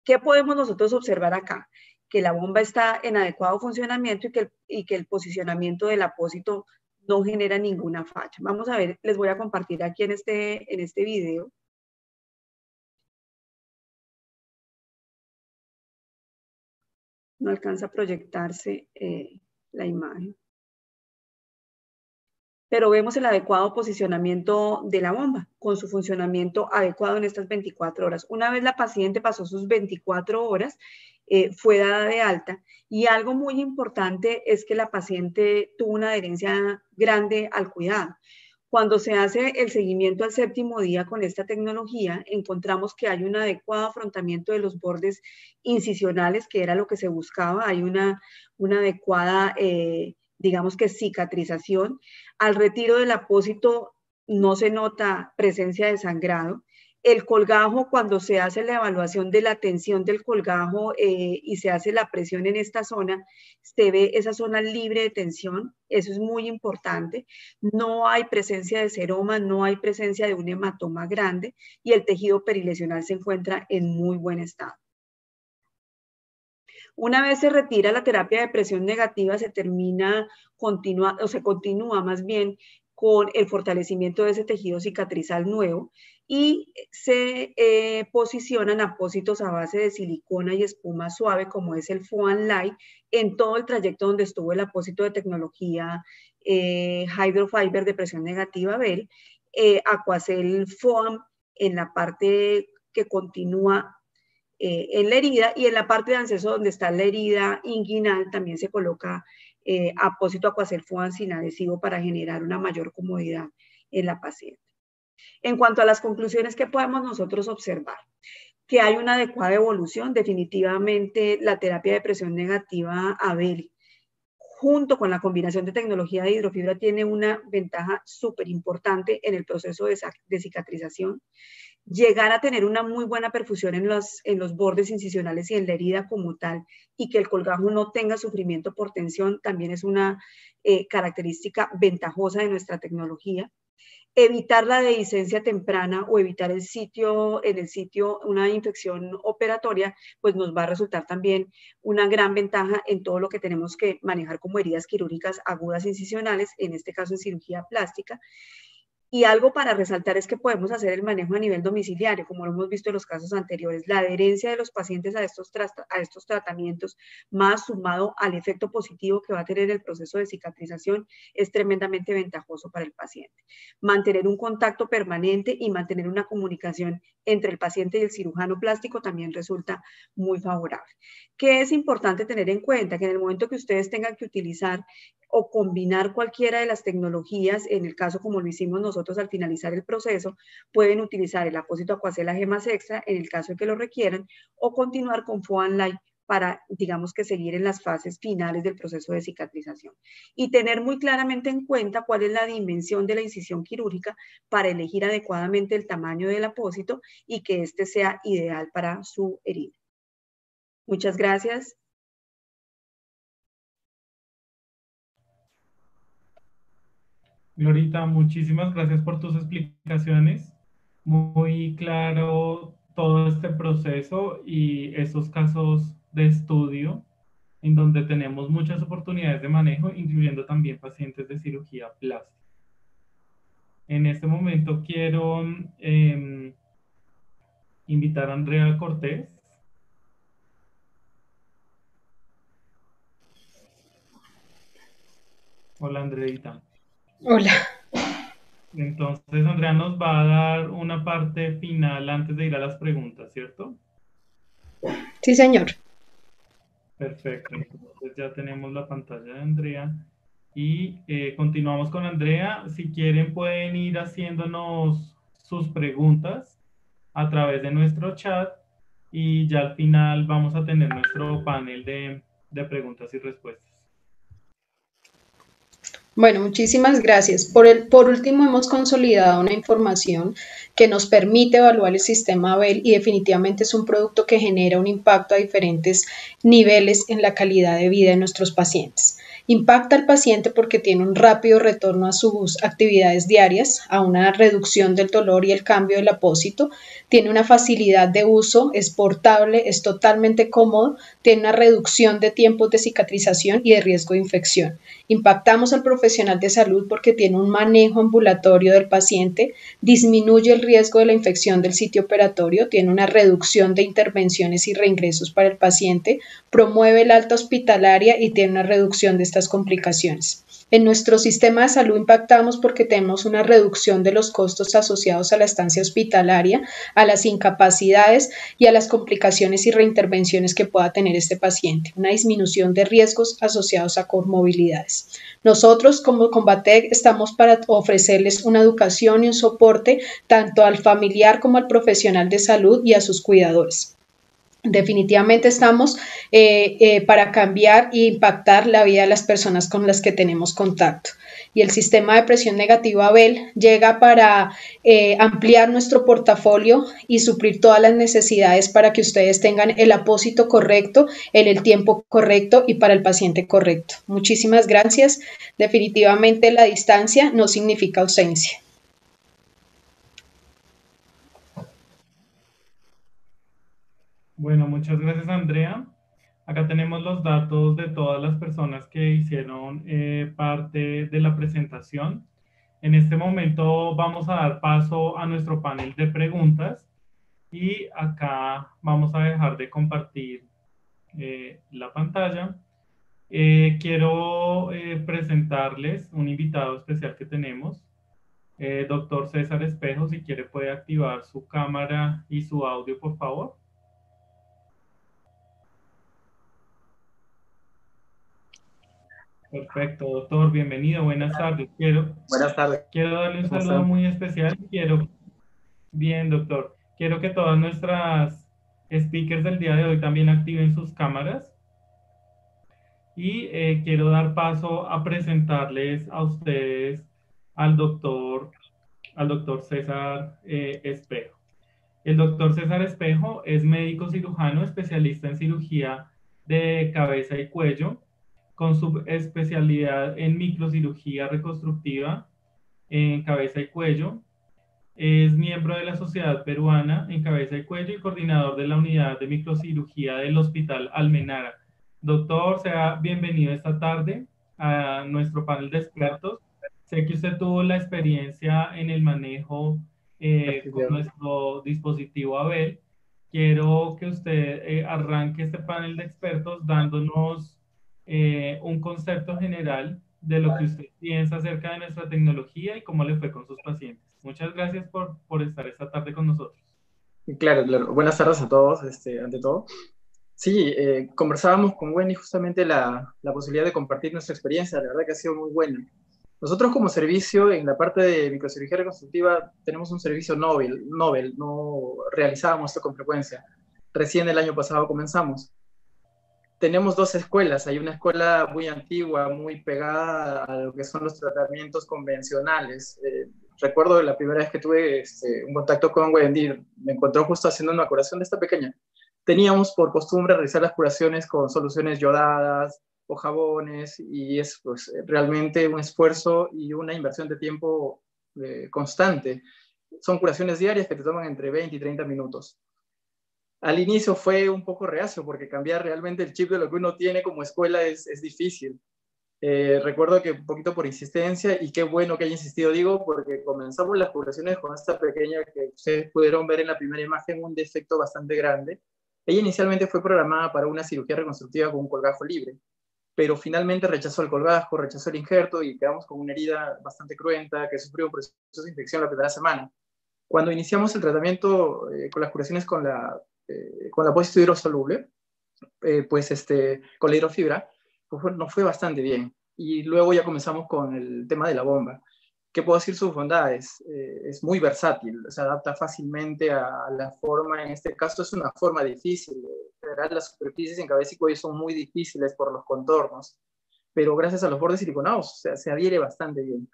[SPEAKER 4] ¿Qué podemos nosotros observar acá? Que la bomba está en adecuado funcionamiento y que el, y que el posicionamiento del apósito no genera ninguna falla. Vamos a ver, les voy a compartir aquí en este, en este video. No alcanza a proyectarse eh, la imagen. Pero vemos el adecuado posicionamiento de la bomba, con su funcionamiento adecuado en estas 24 horas. Una vez la paciente pasó sus 24 horas, eh, fue dada de alta. Y algo muy importante es que la paciente tuvo una adherencia grande al cuidado. Cuando se hace el seguimiento al séptimo día con esta tecnología, encontramos que hay un adecuado afrontamiento de los bordes incisionales, que era lo que se buscaba. Hay una, una adecuada, eh, digamos que cicatrización. Al retiro del apósito no se nota presencia de sangrado el colgajo, cuando se hace la evaluación de la tensión del colgajo eh, y se hace la presión en esta zona, se ve esa zona libre de tensión, eso es muy importante. No hay presencia de seroma, no hay presencia de un hematoma grande y el tejido perilesional se encuentra en muy buen estado. Una vez se retira la terapia de presión negativa, se termina, o se continúa más bien con el fortalecimiento de ese tejido cicatrizal nuevo y se eh, posicionan apósitos a base de silicona y espuma suave, como es el Foam Light, en todo el trayecto donde estuvo el apósito de tecnología eh, Hydrofiber de presión negativa Bell, eh, Aquacel Foam en la parte que continúa eh, en la herida y en la parte de anceso donde está la herida inguinal también se coloca apósito Aquacel Foam sin adhesivo para generar una mayor comodidad en la paciente. En cuanto a las conclusiones que podemos nosotros observar, que hay una adecuada evolución, definitivamente la terapia de presión negativa Abel, junto con la combinación de tecnología de hidrofibra, tiene una ventaja súper importante en el proceso de, de, cicatrización. Llegar a tener una muy buena perfusión en los, bordes incisionales y en la herida como tal, y que el colgajo no tenga sufrimiento por tensión, también es una eh, característica ventajosa de nuestra tecnología evitar la dehiscencia temprana o evitar el sitio, en el sitio una infección operatoria, pues nos va a resultar también una gran ventaja en todo lo que tenemos que manejar como heridas quirúrgicas agudas incisionales, en este caso en cirugía plástica. Y algo para resaltar es que podemos hacer el manejo a nivel domiciliario, como lo hemos visto en los casos anteriores. La adherencia de los pacientes a estos, a estos tratamientos, más sumado al efecto positivo que va a tener el proceso de cicatrización, es tremendamente ventajoso para el paciente. Mantener un contacto permanente y mantener una comunicación entre el paciente y el cirujano plástico también resulta muy favorable. ¿Qué es importante tener en cuenta? Que en el momento que ustedes tengan que utilizar o combinar cualquiera de las tecnologías, en el caso como lo hicimos nosotros al finalizar el proceso, pueden utilizar el apósito acuacela gemas extra en el caso de que lo requieran o continuar con Foam Light para, digamos que seguir en las fases finales del proceso de cicatrización. Y tener muy claramente en cuenta cuál es la dimensión de la incisión quirúrgica para elegir adecuadamente el tamaño del apósito y que éste sea ideal para su herida. Muchas gracias.
[SPEAKER 1] Glorita, muchísimas gracias por tus explicaciones. Muy claro todo este proceso y esos casos de estudio en donde tenemos muchas oportunidades de manejo, incluyendo también pacientes de cirugía plástica. En este momento quiero em, invitar a Andrea Cortés. Hola, Andreita.
[SPEAKER 6] Hola.
[SPEAKER 1] Entonces, Andrea nos va a dar una parte final antes de ir a las preguntas, ¿cierto?
[SPEAKER 6] Sí, señor.
[SPEAKER 1] Perfecto. Entonces ya tenemos la pantalla de Andrea. Y eh, continuamos con Andrea. Si quieren, pueden ir haciéndonos sus preguntas a través de nuestro chat y ya al final vamos a tener nuestro panel de, de preguntas y respuestas.
[SPEAKER 6] Bueno, muchísimas gracias. Por, el, por último, hemos consolidado una información que nos permite evaluar el sistema ABEL y definitivamente es un producto que genera un impacto a diferentes niveles en la calidad de vida de nuestros pacientes. Impacta al paciente porque tiene un rápido retorno a sus actividades diarias, a una reducción del dolor y el cambio del apósito, tiene una facilidad de uso, es portable, es totalmente cómodo, tiene una reducción de tiempos de cicatrización y de riesgo de infección. Impactamos al profesional de salud porque tiene un manejo ambulatorio del paciente, disminuye el riesgo de la infección del sitio operatorio, tiene una reducción de intervenciones y reingresos para el paciente, promueve la alta hospitalaria y tiene una reducción de estas complicaciones. En nuestro sistema de salud impactamos porque tenemos una reducción de los costos asociados a la estancia hospitalaria, a las incapacidades y a las complicaciones y reintervenciones que pueda tener este paciente, una disminución de riesgos asociados a comorbilidades. Nosotros como Combatec estamos para ofrecerles una educación y un soporte tanto al familiar como al profesional de salud y a sus cuidadores. Definitivamente estamos eh, eh, para cambiar e impactar la vida de las personas con las que tenemos contacto. Y el sistema de presión negativa ABEL llega para eh, ampliar nuestro portafolio y suplir todas las necesidades para que ustedes tengan el apósito correcto en el tiempo correcto y para el paciente correcto. Muchísimas gracias. Definitivamente la distancia no significa ausencia.
[SPEAKER 1] Bueno, muchas gracias Andrea. Acá tenemos los datos de todas las personas que hicieron eh, parte de la presentación. En este momento vamos a dar paso a nuestro panel de preguntas y acá vamos a dejar de compartir eh, la pantalla. Eh, quiero presentarles un invitado especial que tenemos, doctor César Espejo, si quiere puede activar su cámara y su audio, por favor. Perfecto, doctor, bienvenido, buenas tardes. Quiero,
[SPEAKER 7] buenas tardes.
[SPEAKER 1] Quiero darle un saludo muy especial. Quiero, bien, doctor, quiero que todas nuestras speakers del día de hoy también activen sus cámaras. Y eh, quiero dar paso a presentarles a ustedes al doctor, al doctor César eh, Espejo. El doctor César Espejo es médico cirujano, especialista en cirugía de cabeza y cuello, con su especialidad en microcirugía reconstructiva en cabeza y cuello. Es miembro de la Sociedad Peruana en cabeza y cuello y coordinador de la unidad de microcirugía del Hospital Almenara. Doctor, sea bienvenido esta tarde a nuestro panel de expertos. Sé que usted tuvo la experiencia en el manejo eh, con nuestro dispositivo Abel. Quiero que usted eh, arranque este panel de expertos dándonos eh, un concepto general de lo que usted piensa acerca de nuestra tecnología y cómo le fue con sus pacientes. Muchas gracias por, por estar esta tarde con nosotros.
[SPEAKER 7] Claro. Buenas tardes a todos, este, ante todo. Sí, conversábamos con Wendy justamente la, la, posibilidad de compartir nuestra experiencia, la verdad que ha sido muy buena. Nosotros como servicio en la parte de microcirugía reconstructiva tenemos un servicio Nobel, Nobel, no realizábamos esto con frecuencia. Recién el año pasado comenzamos. Tenemos dos escuelas, hay una escuela muy antigua, muy pegada a lo que son los tratamientos convencionales. Eh, recuerdo la primera vez que tuve este, un contacto con Wendy, me encontró justo haciendo una curación de esta pequeña. Teníamos por costumbre realizar las curaciones con soluciones yodadas, o jabones y es pues, realmente un esfuerzo y una inversión de tiempo eh, constante. Son curaciones diarias que te toman entre 20 y 30 minutos. Al inicio fue un poco reacio porque cambiar realmente el chip de lo que uno tiene como escuela es, es difícil. Eh, recuerdo que un poquito por insistencia y qué bueno que haya insistido, digo, porque comenzamos las curaciones con esta pequeña que ustedes pudieron ver en la primera imagen, un defecto bastante grande. Ella inicialmente fue programada para una cirugía reconstructiva con un colgajo libre pero finalmente rechazó el colgajo, rechazó el injerto y quedamos con una herida bastante cruenta que sufrió un proceso de infección la primera semana. Cuando iniciamos el tratamiento eh, con las curaciones con la, eh, con la hidrosoluble, eh, pues este, con la hidrofibra, pues nos fue bastante bien. Y luego ya comenzamos con el tema de la bomba. ¿Qué puedo decir sus bondades? Eh, es muy versátil, se adapta fácilmente a la forma, en este caso es una forma difícil, en general las superficies en cabeza y cuello son muy difíciles por los contornos, pero gracias a los bordes siliconados se adhiere bastante bien.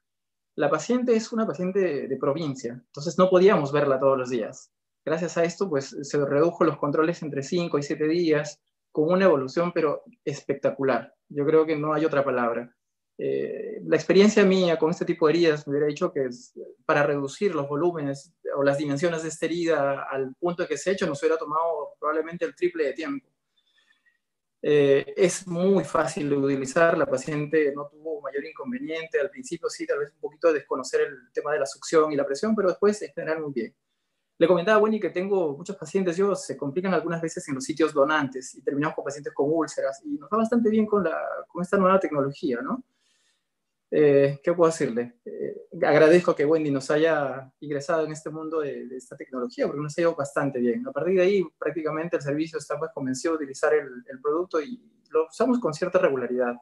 [SPEAKER 7] La paciente es una paciente de, provincia, entonces no podíamos verla todos los días. Gracias a esto, pues se redujo los controles entre 5 y 7 días, con una evolución, pero espectacular. Yo creo que no hay otra palabra. Eh, la experiencia mía con este tipo de heridas me hubiera dicho que es, para reducir los volúmenes o las dimensiones de esta herida al punto que se ha hecho nos hubiera tomado probablemente el triple de tiempo. Eh, es muy fácil de utilizar, la paciente no tuvo mayor inconveniente, al principio sí, tal vez un poquito de desconocer el tema de la succión y la presión, pero después en general muy bien. Le comentaba a Winnie que tengo muchos pacientes, yo se complican algunas veces en los sitios donantes y terminamos con pacientes con úlceras y nos va bastante bien con, la, con esta nueva tecnología, ¿no? Eh, ¿Qué puedo decirle? Eh, agradezco que Wendy nos haya ingresado en este mundo de, esta tecnología porque nos ha ido bastante bien. A partir de ahí, prácticamente el servicio está pues, convencido de utilizar el, producto y lo usamos con cierta regularidad.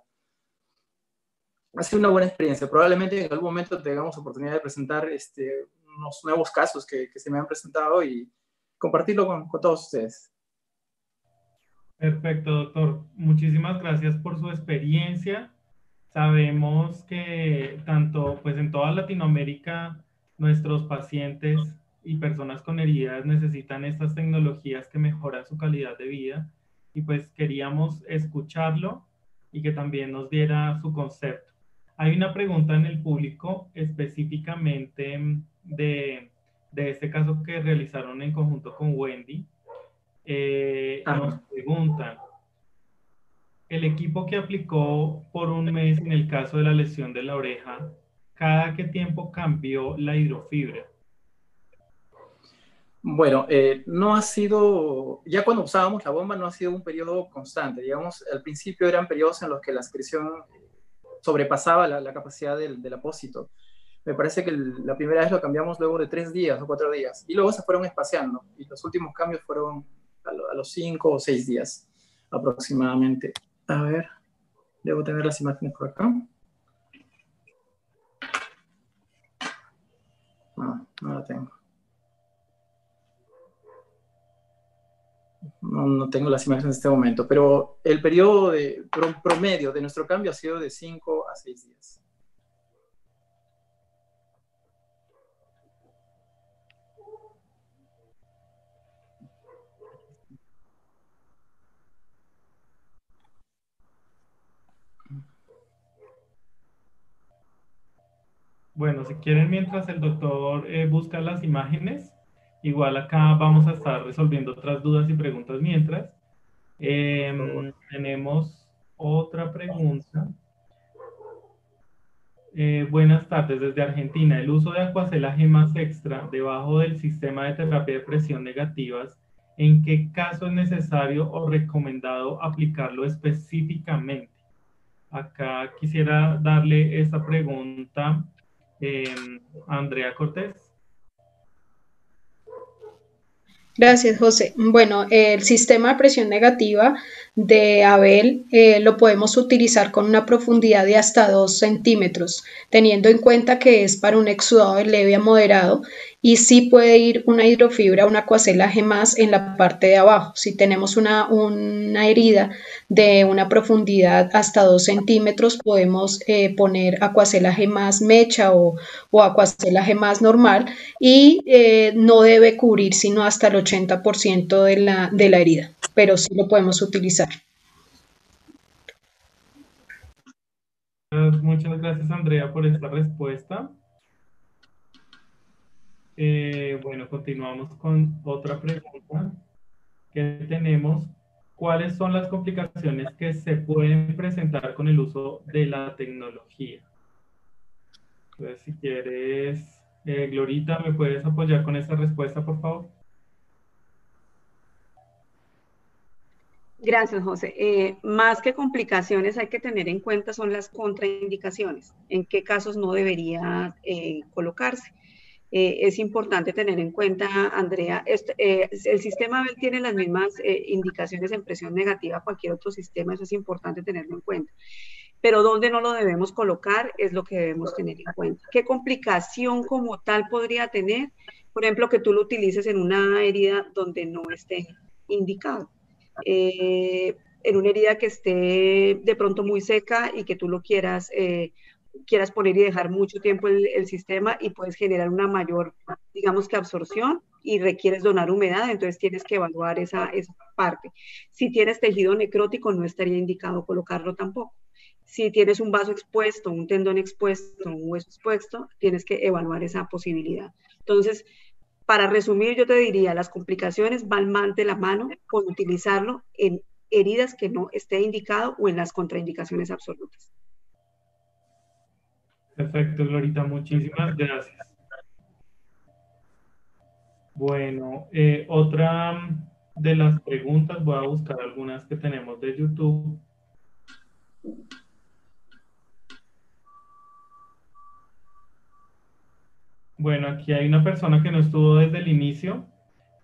[SPEAKER 7] Ha sido una buena experiencia. Probablemente en algún momento tengamos oportunidad de presentar este, unos nuevos casos que, se me han presentado y compartirlo con, con todos ustedes.
[SPEAKER 1] Perfecto, doctor. Muchísimas gracias por su experiencia Sabemos que tanto pues en toda Latinoamérica nuestros pacientes y personas con heridas necesitan estas tecnologías que mejoran su calidad de vida y pues queríamos escucharlo y que también nos diera su concepto. Hay una pregunta en el público específicamente de, de este caso que realizaron en conjunto con Wendy. Eh, nos preguntan, el equipo que aplicó por un mes en el caso de la lesión de la oreja, ¿cada qué tiempo cambió la hidrofibra?
[SPEAKER 7] Bueno, eh, no ha sido, ya cuando usábamos la bomba no ha sido un periodo constante, digamos, al principio eran periodos en los que la excreción sobrepasaba la, capacidad del, apósito. Me parece que la primera vez lo cambiamos luego de tres días o cuatro días, y luego se fueron espaciando, y los últimos cambios fueron a los cinco o seis días aproximadamente. A ver, debo tener las imágenes por acá. No, no la tengo. no, tengo las imágenes en este momento, pero el periodo de, promedio de nuestro cambio ha sido de 5 a 6 días.
[SPEAKER 1] Bueno, si quieren, mientras el doctor eh, busca las imágenes, igual acá vamos a estar resolviendo otras dudas y preguntas mientras. Em, tenemos otra pregunta. Eh, buenas tardes desde Argentina. El uso de acuacelaje más extra debajo del sistema de terapia de presión negativas, ¿en qué caso es necesario o recomendado aplicarlo específicamente? Acá quisiera darle esta pregunta Em, Andrea Cortés.
[SPEAKER 6] Gracias, José. Bueno, el sistema de presión negativa de Abel eh, lo podemos utilizar con una profundidad de hasta 2 centímetros, teniendo en cuenta que es para un exudado de leve a moderado y sí puede ir una hidrofibra, una acuacelaje más en la parte de abajo. Si tenemos una, una herida de una profundidad hasta 2 centímetros, podemos eh, poner acuacelaje más mecha o, o acuacelaje más normal y eh, no debe cubrir sino hasta el 80% de la, de la herida, pero sí lo podemos utilizar.
[SPEAKER 1] Muchas gracias, Andrea, por esta respuesta. Eh, bueno, continuamos con otra pregunta que tenemos. ¿Cuáles son las complicaciones que se pueden presentar con el uso de la tecnología? Entonces, si quieres, eh, Glorita, ¿me puedes apoyar con esta respuesta, por favor?
[SPEAKER 4] Gracias, José. Eh, más que complicaciones hay que tener en cuenta son las contraindicaciones, en qué casos no debería colocarse. Eh, es importante tener en cuenta, Andrea, este, eh, el sistema BEL tiene las mismas eh, indicaciones en presión negativa a cualquier otro sistema, eso es importante tenerlo en cuenta. Pero dónde no lo debemos colocar es lo que debemos tener en cuenta. ¿Qué complicación como tal podría tener? Por ejemplo, que tú lo utilices en una herida donde no esté indicado. en una herida que esté de pronto muy seca y que tú lo quieras quieras poner y dejar mucho tiempo el, sistema y puedes generar una mayor, digamos que absorción y requieres donar humedad, entonces tienes que evaluar esa, esa parte. Si tienes tejido necrótico, no estaría indicado colocarlo tampoco. Si tienes un vaso expuesto, un tendón expuesto, un hueso expuesto, tienes que evaluar esa posibilidad. Entonces, para resumir, yo te diría, las complicaciones van más de la mano con utilizarlo en heridas que no esté indicado o en las contraindicaciones absolutas.
[SPEAKER 1] Perfecto, Glorita, muchísimas gracias. Bueno, eh, otra de las preguntas, voy a buscar algunas que tenemos de YouTube. Bueno, aquí hay una persona que no estuvo desde el inicio,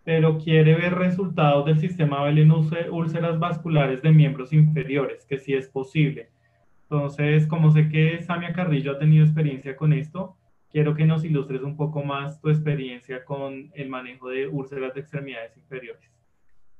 [SPEAKER 1] pero quiere ver resultados del sistema Belen úlceras vasculares de miembros inferiores, que sí es posible. Entonces, como sé que Samia Carrillo ha tenido experiencia con esto, quiero que nos ilustres un poco más tu experiencia con el manejo de úlceras de extremidades inferiores.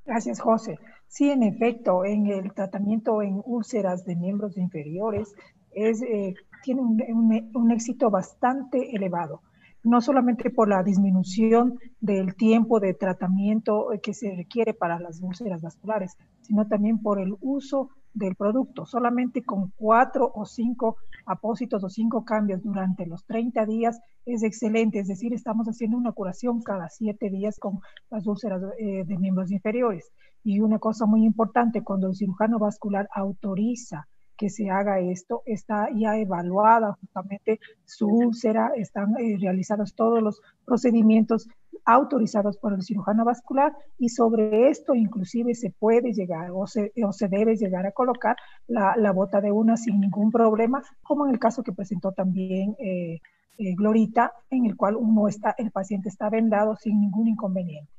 [SPEAKER 2] Gracias, José. Sí, en efecto, en el tratamiento en úlceras de miembros inferiores es, eh, tiene un, éxito bastante elevado, no solamente por la disminución del tiempo de tratamiento que se requiere para las úlceras vasculares, sino también por el uso del producto. Solamente con cuatro o cinco apósitos o cinco cambios durante los 30 días es excelente. Es decir, estamos haciendo una curación cada siete días con las úlceras eh, de miembros inferiores. Y una cosa muy importante, cuando el cirujano vascular autoriza que se haga esto, está ya evaluada justamente su úlcera, están eh, realizados todos los procedimientos autorizados por el cirujano vascular y sobre esto inclusive se puede llegar o se, o se debe llegar a colocar la, la, bota de una sin ningún problema, como en el caso que presentó también eh, eh, Glorita, en el cual uno está, el paciente está vendado sin ningún inconveniente.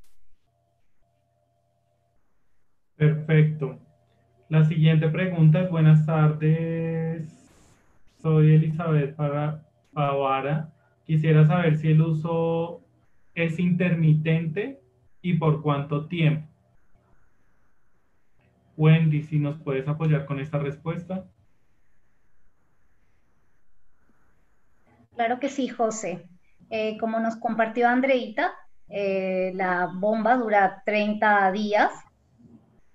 [SPEAKER 1] Perfecto. La siguiente pregunta es, buenas tardes, soy Elizabeth Pavara. Quisiera saber si el uso es intermitente y por cuánto tiempo. Wendy, si nos puedes apoyar con esta respuesta.
[SPEAKER 3] Claro que sí, José. Eh, como nos compartió Andreita, eh, la bomba dura 30 días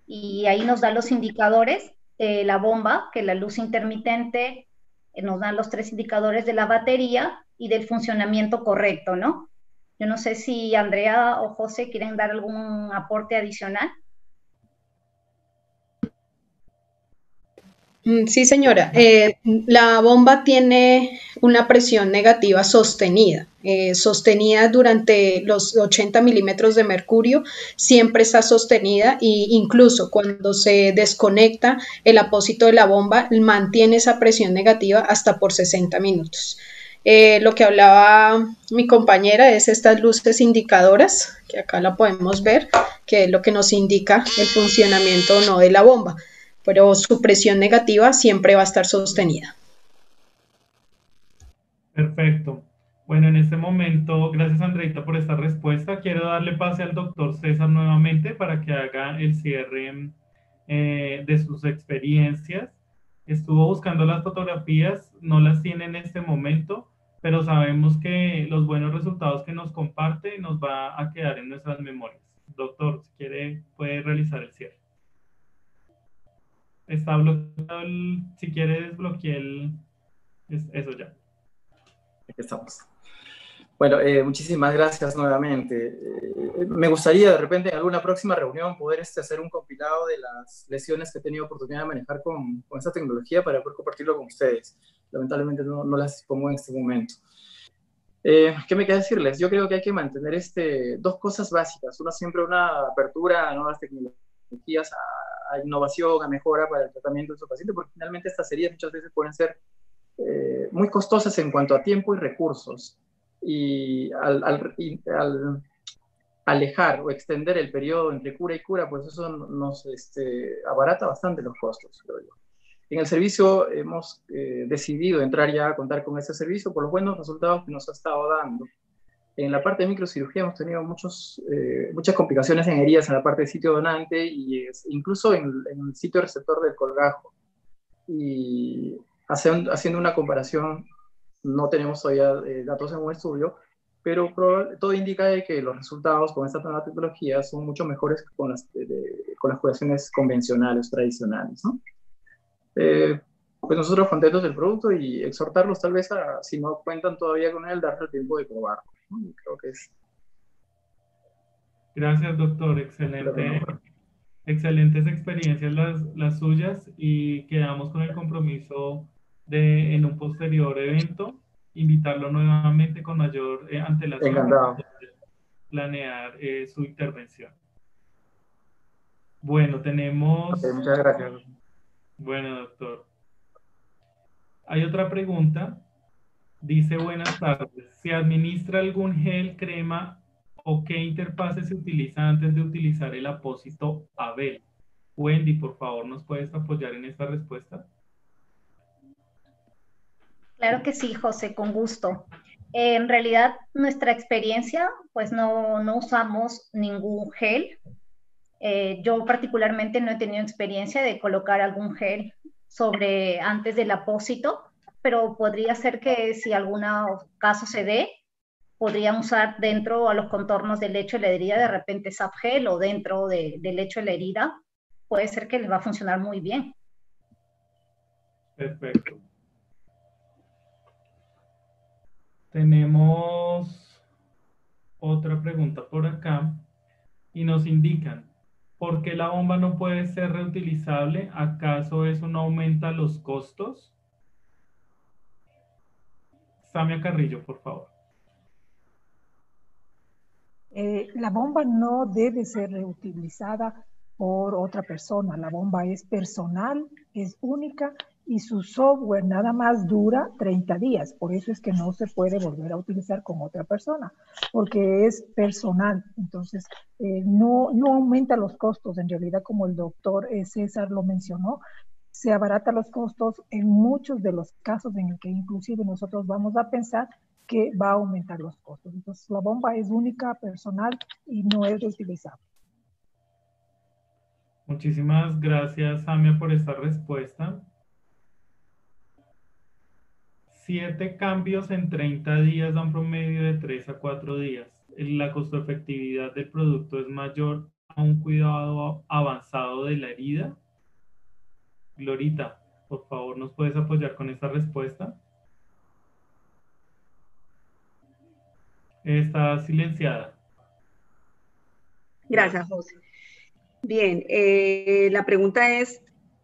[SPEAKER 3] y ahí nos da los indicadores. la bomba, que la luz intermitente eh, nos da los tres indicadores de la batería y del funcionamiento correcto, ¿no? Yo no sé si Andrea o José quieren dar algún aporte adicional.
[SPEAKER 6] Sí, señora. Eh, la bomba tiene una presión negativa sostenida. Eh, sostenida durante los 80 milímetros de mercurio, siempre está sostenida e incluso cuando se desconecta el apósito de la bomba, mantiene esa presión negativa hasta por 60 minutos. Eh, lo que hablaba mi compañera es estas luces indicadoras, que acá la podemos ver, que es lo que nos indica el funcionamiento o no de la bomba pero su presión negativa siempre va a estar sostenida.
[SPEAKER 1] Perfecto. Bueno, en este momento, gracias Andreita por esta respuesta. Quiero darle pase al doctor César nuevamente para que haga el cierre eh, de sus experiencias. Estuvo buscando las fotografías, no las tiene en este momento, pero sabemos que los buenos resultados que nos comparte nos va a quedar en nuestras memorias. Doctor, si quiere, puede realizar el cierre. Está bloqueado el, si quiere desbloquear el, eso ya.
[SPEAKER 7] Aquí estamos. Bueno, eh, muchísimas gracias nuevamente. Eh, me gustaría de repente en alguna próxima reunión poder este, hacer un compilado de las lesiones que he tenido oportunidad de manejar con, con esta tecnología para poder compartirlo con ustedes. Lamentablemente no, no las pongo en este momento. Eh, ¿Qué me queda decirles? Yo creo que hay que mantener este, dos cosas básicas. Una siempre una apertura a nuevas tecnologías, a a innovación, a mejora para el tratamiento de su paciente, porque finalmente estas heridas muchas veces pueden ser eh, muy costosas en cuanto a tiempo y recursos. Y al, al, alejar o extender el periodo entre cura y cura, pues eso nos este, abarata bastante los costos, creo yo. En el servicio hemos eh, decidido entrar ya a contar con este servicio por los buenos resultados que nos ha estado dando. En la parte de microcirugía hemos tenido muchos, eh, muchas complicaciones en heridas en la parte del sitio donante y incluso en, el sitio receptor del colgajo. Y haciendo una comparación, no tenemos todavía eh, datos en un estudio, pero todo indica que los resultados con esta nueva tecnología son mucho mejores que con las, con las curaciones convencionales, tradicionales. ¿no? Eh, pues nosotros contentos del producto y exhortarlos tal vez a, si no cuentan todavía con él, darle el tiempo de probarlo. Creo que es.
[SPEAKER 1] Gracias, doctor. Excelente. Excelentes experiencias las, las suyas y quedamos con el compromiso de en un posterior evento invitarlo nuevamente con mayor eh, antelación
[SPEAKER 7] Encantado.
[SPEAKER 1] planear eh, su intervención. Bueno, tenemos...
[SPEAKER 7] muchas gracias.
[SPEAKER 1] Bueno, doctor. Hay otra pregunta Dice buenas tardes. ¿Se administra algún gel, crema o qué interfase se utiliza antes de utilizar el apósito Abel? Wendy, por favor, ¿nos puedes apoyar en esta respuesta?
[SPEAKER 3] Claro que sí, José, con gusto. en realidad, nuestra experiencia, pues no, no usamos ningún gel. Eh, yo particularmente no he tenido experiencia de colocar algún gel sobre antes del apósito pero podría ser que si algún caso se dé, podrían usar dentro a los contornos del lecho de la herida de repente Sapgel o dentro del lecho de la herida, puede ser que les va a funcionar muy bien.
[SPEAKER 1] Perfecto. Tenemos otra pregunta por acá y nos indican, ¿por qué la bomba no puede ser reutilizable? ¿Acaso eso no aumenta los costos? Samia Carrillo, por favor.
[SPEAKER 2] Eh, la bomba no debe ser reutilizada por otra persona. La bomba es personal, es única y su software nada más dura 30 días. Por eso es que no se puede volver a utilizar con otra persona, porque es personal. Entonces, eh, no, no aumenta los costos. En realidad, como el doctor eh, César lo mencionó, se abarata los costos en muchos de los casos en el que inclusive nosotros vamos a pensar que va a aumentar los costos. Entonces, la bomba es única, personal y no es reutilizable.
[SPEAKER 1] Muchísimas gracias, Samia, por esta respuesta. Siete cambios en 30 días da un promedio de 3 a 4 días. La costo efectividad del producto es mayor a un cuidado avanzado de la herida. Glorita, por favor, ¿nos puedes apoyar con esta respuesta? Está silenciada.
[SPEAKER 4] Gracias, José. Bien, eh, la pregunta es,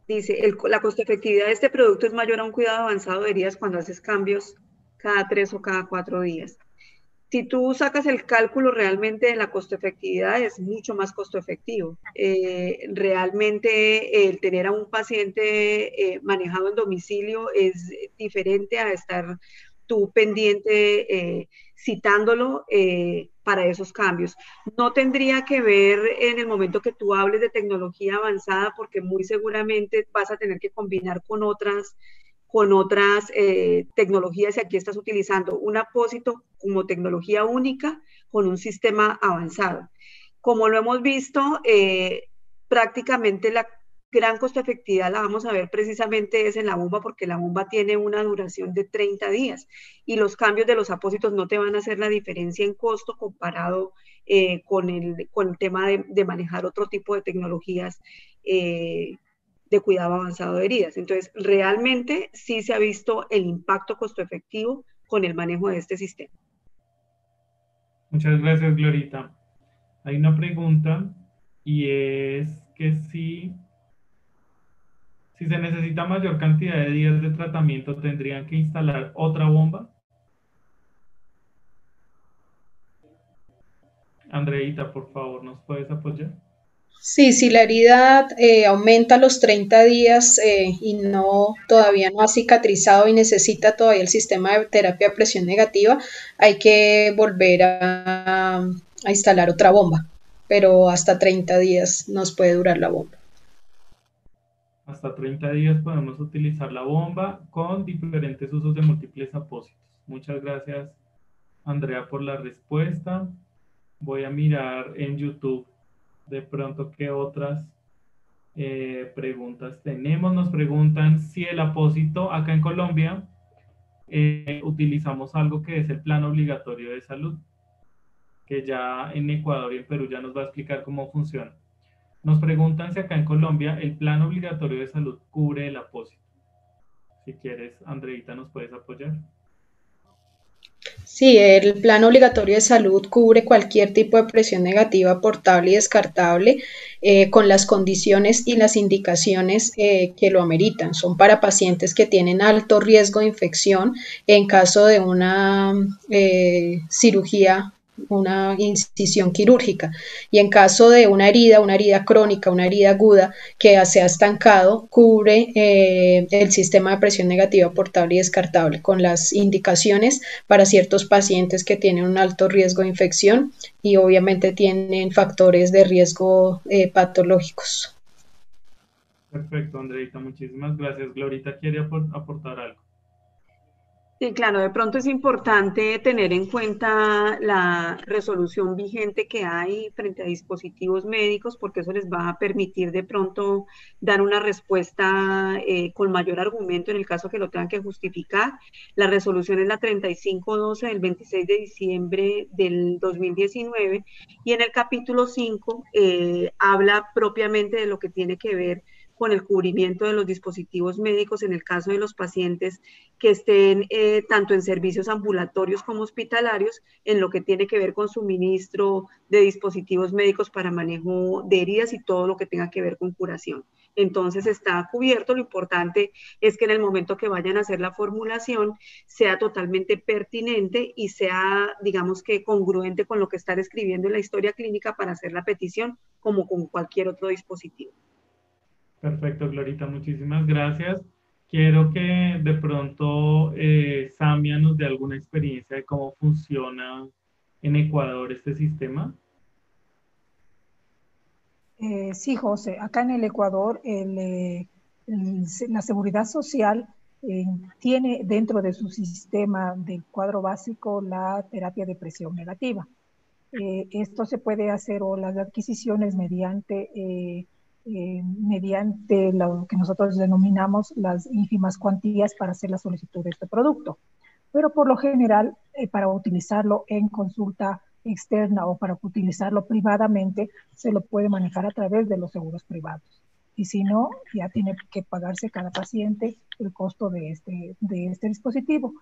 [SPEAKER 4] dice, la costo efectividad de este producto es mayor a un cuidado avanzado de heridas cuando haces cambios cada tres o cada cuatro días. Si tú sacas el cálculo realmente de la costo efectividad, es mucho más costo efectivo. Eh, realmente el tener a un paciente eh, manejado en domicilio es diferente a estar tú pendiente citándolo eh, para esos cambios. No tendría que ver en el momento que tú hables de tecnología avanzada, porque muy seguramente vas a tener que combinar con otras con otras eh, tecnologías y aquí estás utilizando un apósito como tecnología única con un sistema avanzado. Como lo hemos visto, eh, prácticamente la gran costo efectividad la vamos a ver precisamente es en la bomba porque la bomba tiene una duración de 30 días y los cambios de los apósitos no te van a hacer la diferencia en costo comparado eh, con, el, con el tema de, manejar otro tipo de tecnologías de cuidado avanzado de heridas. Entonces, realmente sí se ha visto el impacto costo efectivo con el manejo de este sistema.
[SPEAKER 1] Muchas gracias, Glorita. Hay una pregunta y es que si si se necesita mayor cantidad de días de tratamiento, ¿tendrían que instalar otra bomba? Andreita, por favor, ¿nos puedes apoyar?
[SPEAKER 6] Sí, si la herida eh, aumenta los 30 días eh, y no todavía no ha cicatrizado y necesita todavía el sistema de terapia de presión negativa, hay que volver a, a instalar otra bomba, pero hasta 30 días nos puede durar la bomba
[SPEAKER 1] hasta 30 días podemos utilizar la bomba con diferentes usos de múltiples apósitos. Muchas gracias, Andrea, por la respuesta. Voy a mirar en YouTube de pronto qué otras eh, preguntas tenemos. Nos preguntan si el apósito acá en Colombia eh, utilizamos algo que es el plan obligatorio de salud, que ya en Ecuador y en Perú ya nos va a explicar cómo funciona. Nos preguntan si acá en Colombia el plan obligatorio de salud cubre el apósito. Si quieres, Andreita, nos puedes apoyar.
[SPEAKER 6] Sí, el plan obligatorio de salud cubre cualquier tipo de presión negativa portable y descartable eh, con las condiciones y las indicaciones eh, que lo ameritan. Son para pacientes que tienen alto riesgo de infección en caso de una eh, cirugía una incisión quirúrgica. Y en caso de una herida, una herida crónica, una herida aguda que se ha estancado, cubre eh, el sistema de presión negativa portable y descartable con las indicaciones para ciertos pacientes que tienen un alto riesgo de infección y obviamente tienen factores de riesgo eh, patológicos.
[SPEAKER 1] Perfecto, Andreita, muchísimas gracias. Glorita quiere aportar algo.
[SPEAKER 4] Claro, de pronto es importante tener en cuenta la resolución vigente que hay frente a dispositivos médicos, porque eso les va a permitir de pronto dar una respuesta eh, con mayor argumento en el caso que lo tengan que justificar. La resolución es la 3512 del 26 de diciembre del 2019 y en el capítulo 5 eh, habla propiamente de lo que tiene que ver con el cubrimiento de los dispositivos médicos en el caso de los pacientes que estén eh, tanto en servicios ambulatorios como hospitalarios, en lo que tiene que ver con suministro de dispositivos médicos para manejo de heridas y todo lo que tenga que ver con curación. Entonces está cubierto. Lo importante es que en el momento que vayan a hacer la formulación sea totalmente pertinente y sea, digamos que, congruente con lo que están escribiendo en la historia clínica para hacer la petición, como con cualquier otro dispositivo.
[SPEAKER 1] Perfecto, Glorita, muchísimas gracias. Quiero que de pronto eh, Samia nos dé alguna experiencia de cómo funciona en Ecuador este sistema.
[SPEAKER 2] Eh, sí, José. Acá en el Ecuador, eh, la seguridad social tiene dentro de su sistema del cuadro básico la terapia de presión negativa. esto se puede hacer o las adquisiciones mediante eh, mediante lo que nosotros denominamos las ínfimas cuantías para hacer la solicitud de este producto. Pero por lo general, eh, para utilizarlo en consulta externa o para utilizarlo privadamente, se lo puede manejar a través de los seguros privados. Y si no, ya tiene que pagarse cada paciente el costo de este, de este dispositivo.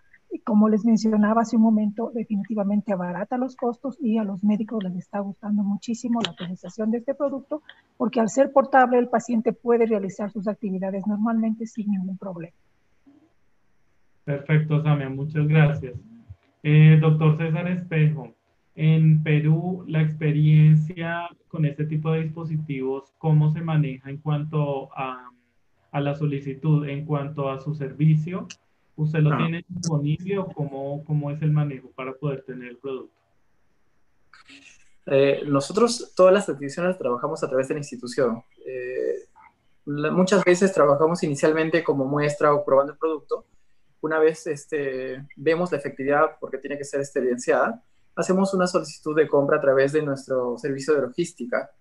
[SPEAKER 2] Como les mencionaba hace un momento, definitivamente abarata los costos y a los médicos les está gustando muchísimo la utilización de este producto, porque al ser portable el paciente puede realizar sus actividades normalmente sin ningún problema.
[SPEAKER 1] Perfecto, Samia, muchas gracias. Eh, doctor César Espejo, en Perú, la experiencia con este tipo de dispositivos, ¿cómo se maneja en cuanto a, a la solicitud, en cuanto a su servicio? ¿Usted lo ah. tiene disponible o cómo, cómo, es el manejo para poder tener el producto?
[SPEAKER 7] Eh, nosotros todas las adquisiciones trabajamos a través de la institución. Eh, muchas veces trabajamos inicialmente como muestra o probando el producto. Una vez este, vemos la efectividad porque tiene que ser evidenciada, hacemos una solicitud de compra a través de nuestro servicio de logística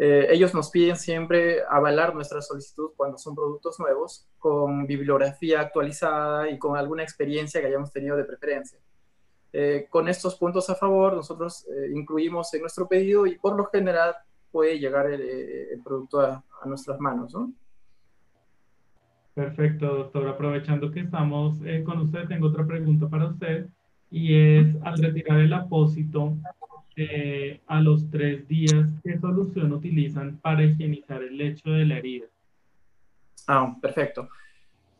[SPEAKER 7] eh, ellos nos piden siempre avalar nuestra solicitud cuando son productos nuevos con bibliografía actualizada y con alguna experiencia que hayamos tenido de preferencia. Eh, con estos puntos a favor, nosotros eh, incluimos en nuestro pedido y por lo general puede llegar el, producto a, nuestras manos.
[SPEAKER 1] Perfecto, doctor. Aprovechando que estamos con usted, tengo otra pregunta para usted y es al retirar el apósito, eh, a los tres días, ¿qué solución utilizan para higienizar el lecho de la herida?
[SPEAKER 7] Ah, perfecto.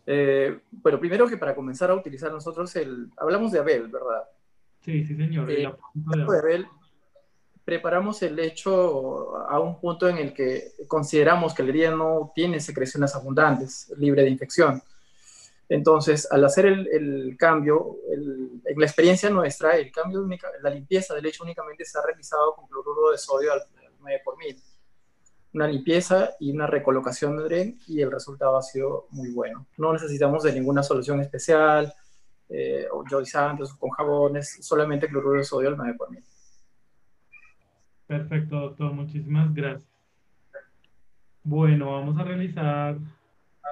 [SPEAKER 7] Eh, bueno, primero que para comenzar a utilizar nosotros el... Hablamos de Abel, ¿verdad?
[SPEAKER 1] Sí, sí, señor.
[SPEAKER 7] Eh, de Abel. preparamos el lecho a un punto en el que consideramos que la herida no tiene secreciones abundantes, libre de infección. Entonces, al hacer el, cambio, en la experiencia nuestra, el cambio, la limpieza del lecho únicamente se ha realizado con cloruro de sodio al, 9 por mil. Una limpieza y una recolocación de dren y el resultado ha sido muy bueno. No necesitamos de ninguna solución especial, eh, o o con jabones, solamente cloruro de sodio al 9 por mil.
[SPEAKER 1] Perfecto, doctor. Muchísimas gracias. Bueno, vamos a realizar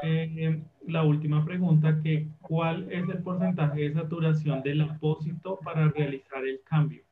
[SPEAKER 1] eh, la última pregunta, que ¿cuál es el porcentaje de saturación del apósito para realizar el cambio?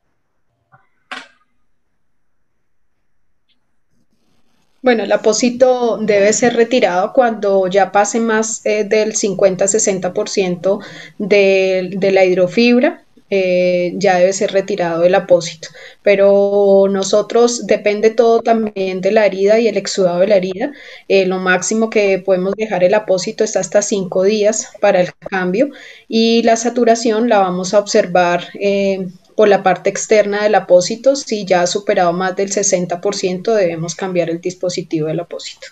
[SPEAKER 6] Bueno, el apósito debe ser retirado cuando ya pase más eh, del 50-60% de, de la hidrofibra eh, ya debe ser retirado el apósito. Pero nosotros depende todo también de la herida y el exudado de la herida. Eh, lo máximo que podemos dejar el apósito está hasta cinco días para el cambio y la saturación la vamos a observar. Eh, por la parte externa del apósito, si ya ha superado más del 60%, debemos cambiar el dispositivo del apósito.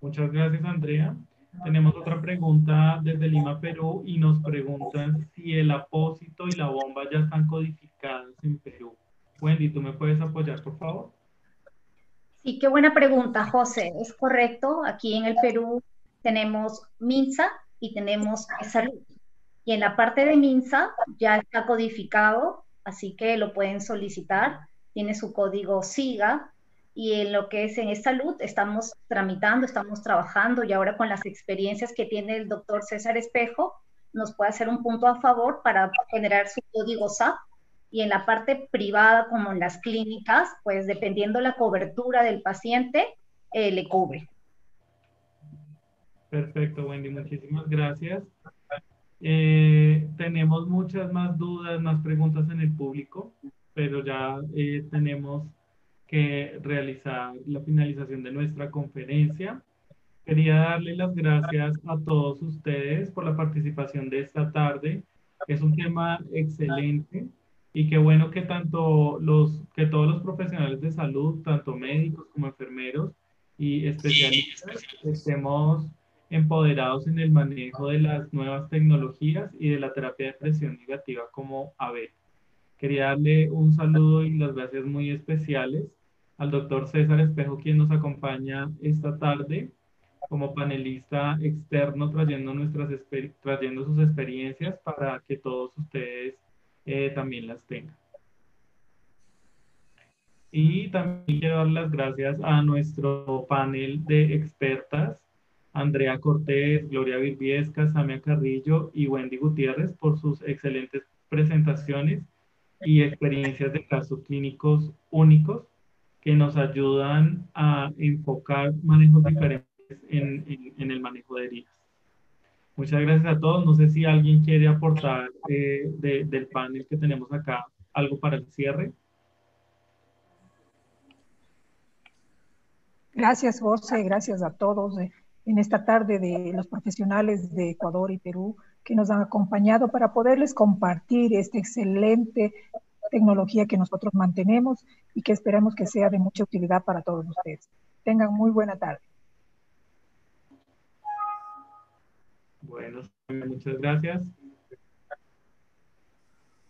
[SPEAKER 1] Muchas gracias, Andrea. Tenemos otra pregunta desde Lima, Perú, y nos preguntan si el apósito y la bomba ya están codificados en Perú. Wendy, ¿tú me puedes apoyar, por favor?
[SPEAKER 3] Sí, qué buena pregunta, José. Es correcto. Aquí en el Perú tenemos MINSA y tenemos Salud. Y en la parte de MINSA ya está codificado, así que lo pueden solicitar. Tiene su código SIGA y en lo que es en salud estamos tramitando, estamos trabajando y ahora con las experiencias que tiene el doctor César Espejo nos puede hacer un punto a favor para generar su código SAP y en la parte privada como en las clínicas, pues dependiendo la cobertura del paciente, eh, le cubre.
[SPEAKER 1] Perfecto, Wendy, muchísimas gracias. Eh, tenemos muchas más dudas, más preguntas en el público, pero ya eh, tenemos que realizar la finalización de nuestra conferencia. Quería darle las gracias a todos ustedes por la participación de esta tarde. Es un tema excelente y qué bueno que tanto los que todos los profesionales de salud, tanto médicos como enfermeros y especialistas, estemos empoderados en el manejo de las nuevas tecnologías y de la terapia de presión negativa como ABET. Quería darle un saludo y las gracias muy especiales al doctor César Espejo, quien nos acompaña esta tarde como panelista externo trayendo, nuestras trayendo sus experiencias para que todos ustedes eh, también las tengan. Y también quiero dar las gracias a nuestro panel de expertas, Andrea Cortés, Gloria Virbiesca, Samia Carrillo y Wendy Gutiérrez por sus excelentes presentaciones y experiencias de casos clínicos únicos que nos ayudan a enfocar manejos diferentes en, el manejo de heridas. Muchas gracias a todos. No sé si alguien quiere aportar eh, del panel que tenemos acá algo para el cierre.
[SPEAKER 2] Gracias, José. Gracias a todos eh, en esta tarde de los profesionales de Ecuador y Perú que nos han acompañado para poderles compartir esta excelente tecnología que nosotros mantenemos y que esperamos que sea de mucha utilidad para todos ustedes. Tengan muy buena tarde.
[SPEAKER 1] Bueno, muchas gracias.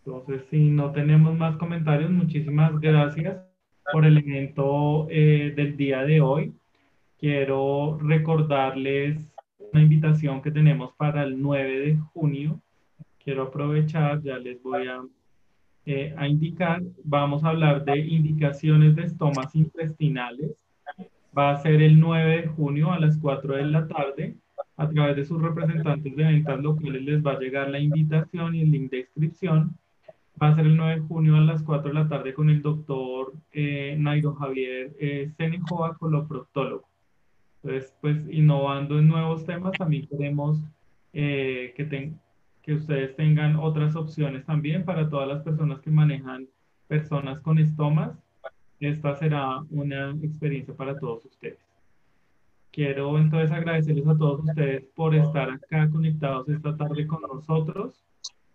[SPEAKER 1] Entonces, si no tenemos más comentarios, muchísimas gracias por el evento eh, del día de hoy. Quiero recordarles una invitación que tenemos para el 9 de junio. Quiero aprovechar, ya les voy a, eh, a indicar, vamos a hablar de indicaciones de estomas intestinales. Va a ser el 9 de junio a las 4 de la tarde. A través de sus representantes de ventas locales les va a llegar la invitación y el link de inscripción va a ser el 9 de junio a las 4 de la tarde con el doctor eh, Nairo Javier eh, coloproctólogo. Entonces, pues innovando en nuevos temas, también queremos eh, que, que ustedes tengan otras opciones también para todas las personas que manejan personas con estomas. Esta será una experiencia para todos ustedes. Quiero entonces agradecerles a todos ustedes por estar acá conectados esta tarde con nosotros.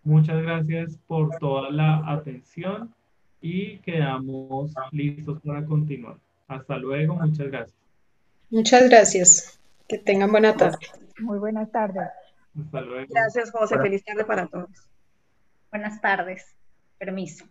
[SPEAKER 1] Muchas gracias por toda la atención y quedamos listos para continuar. Hasta luego, muchas gracias.
[SPEAKER 6] Muchas gracias. Que tengan buena tarde.
[SPEAKER 2] Muy buena tarde.
[SPEAKER 1] Hasta luego.
[SPEAKER 4] Gracias, José. Feliz tarde para todos.
[SPEAKER 3] Buenas tardes. Permiso.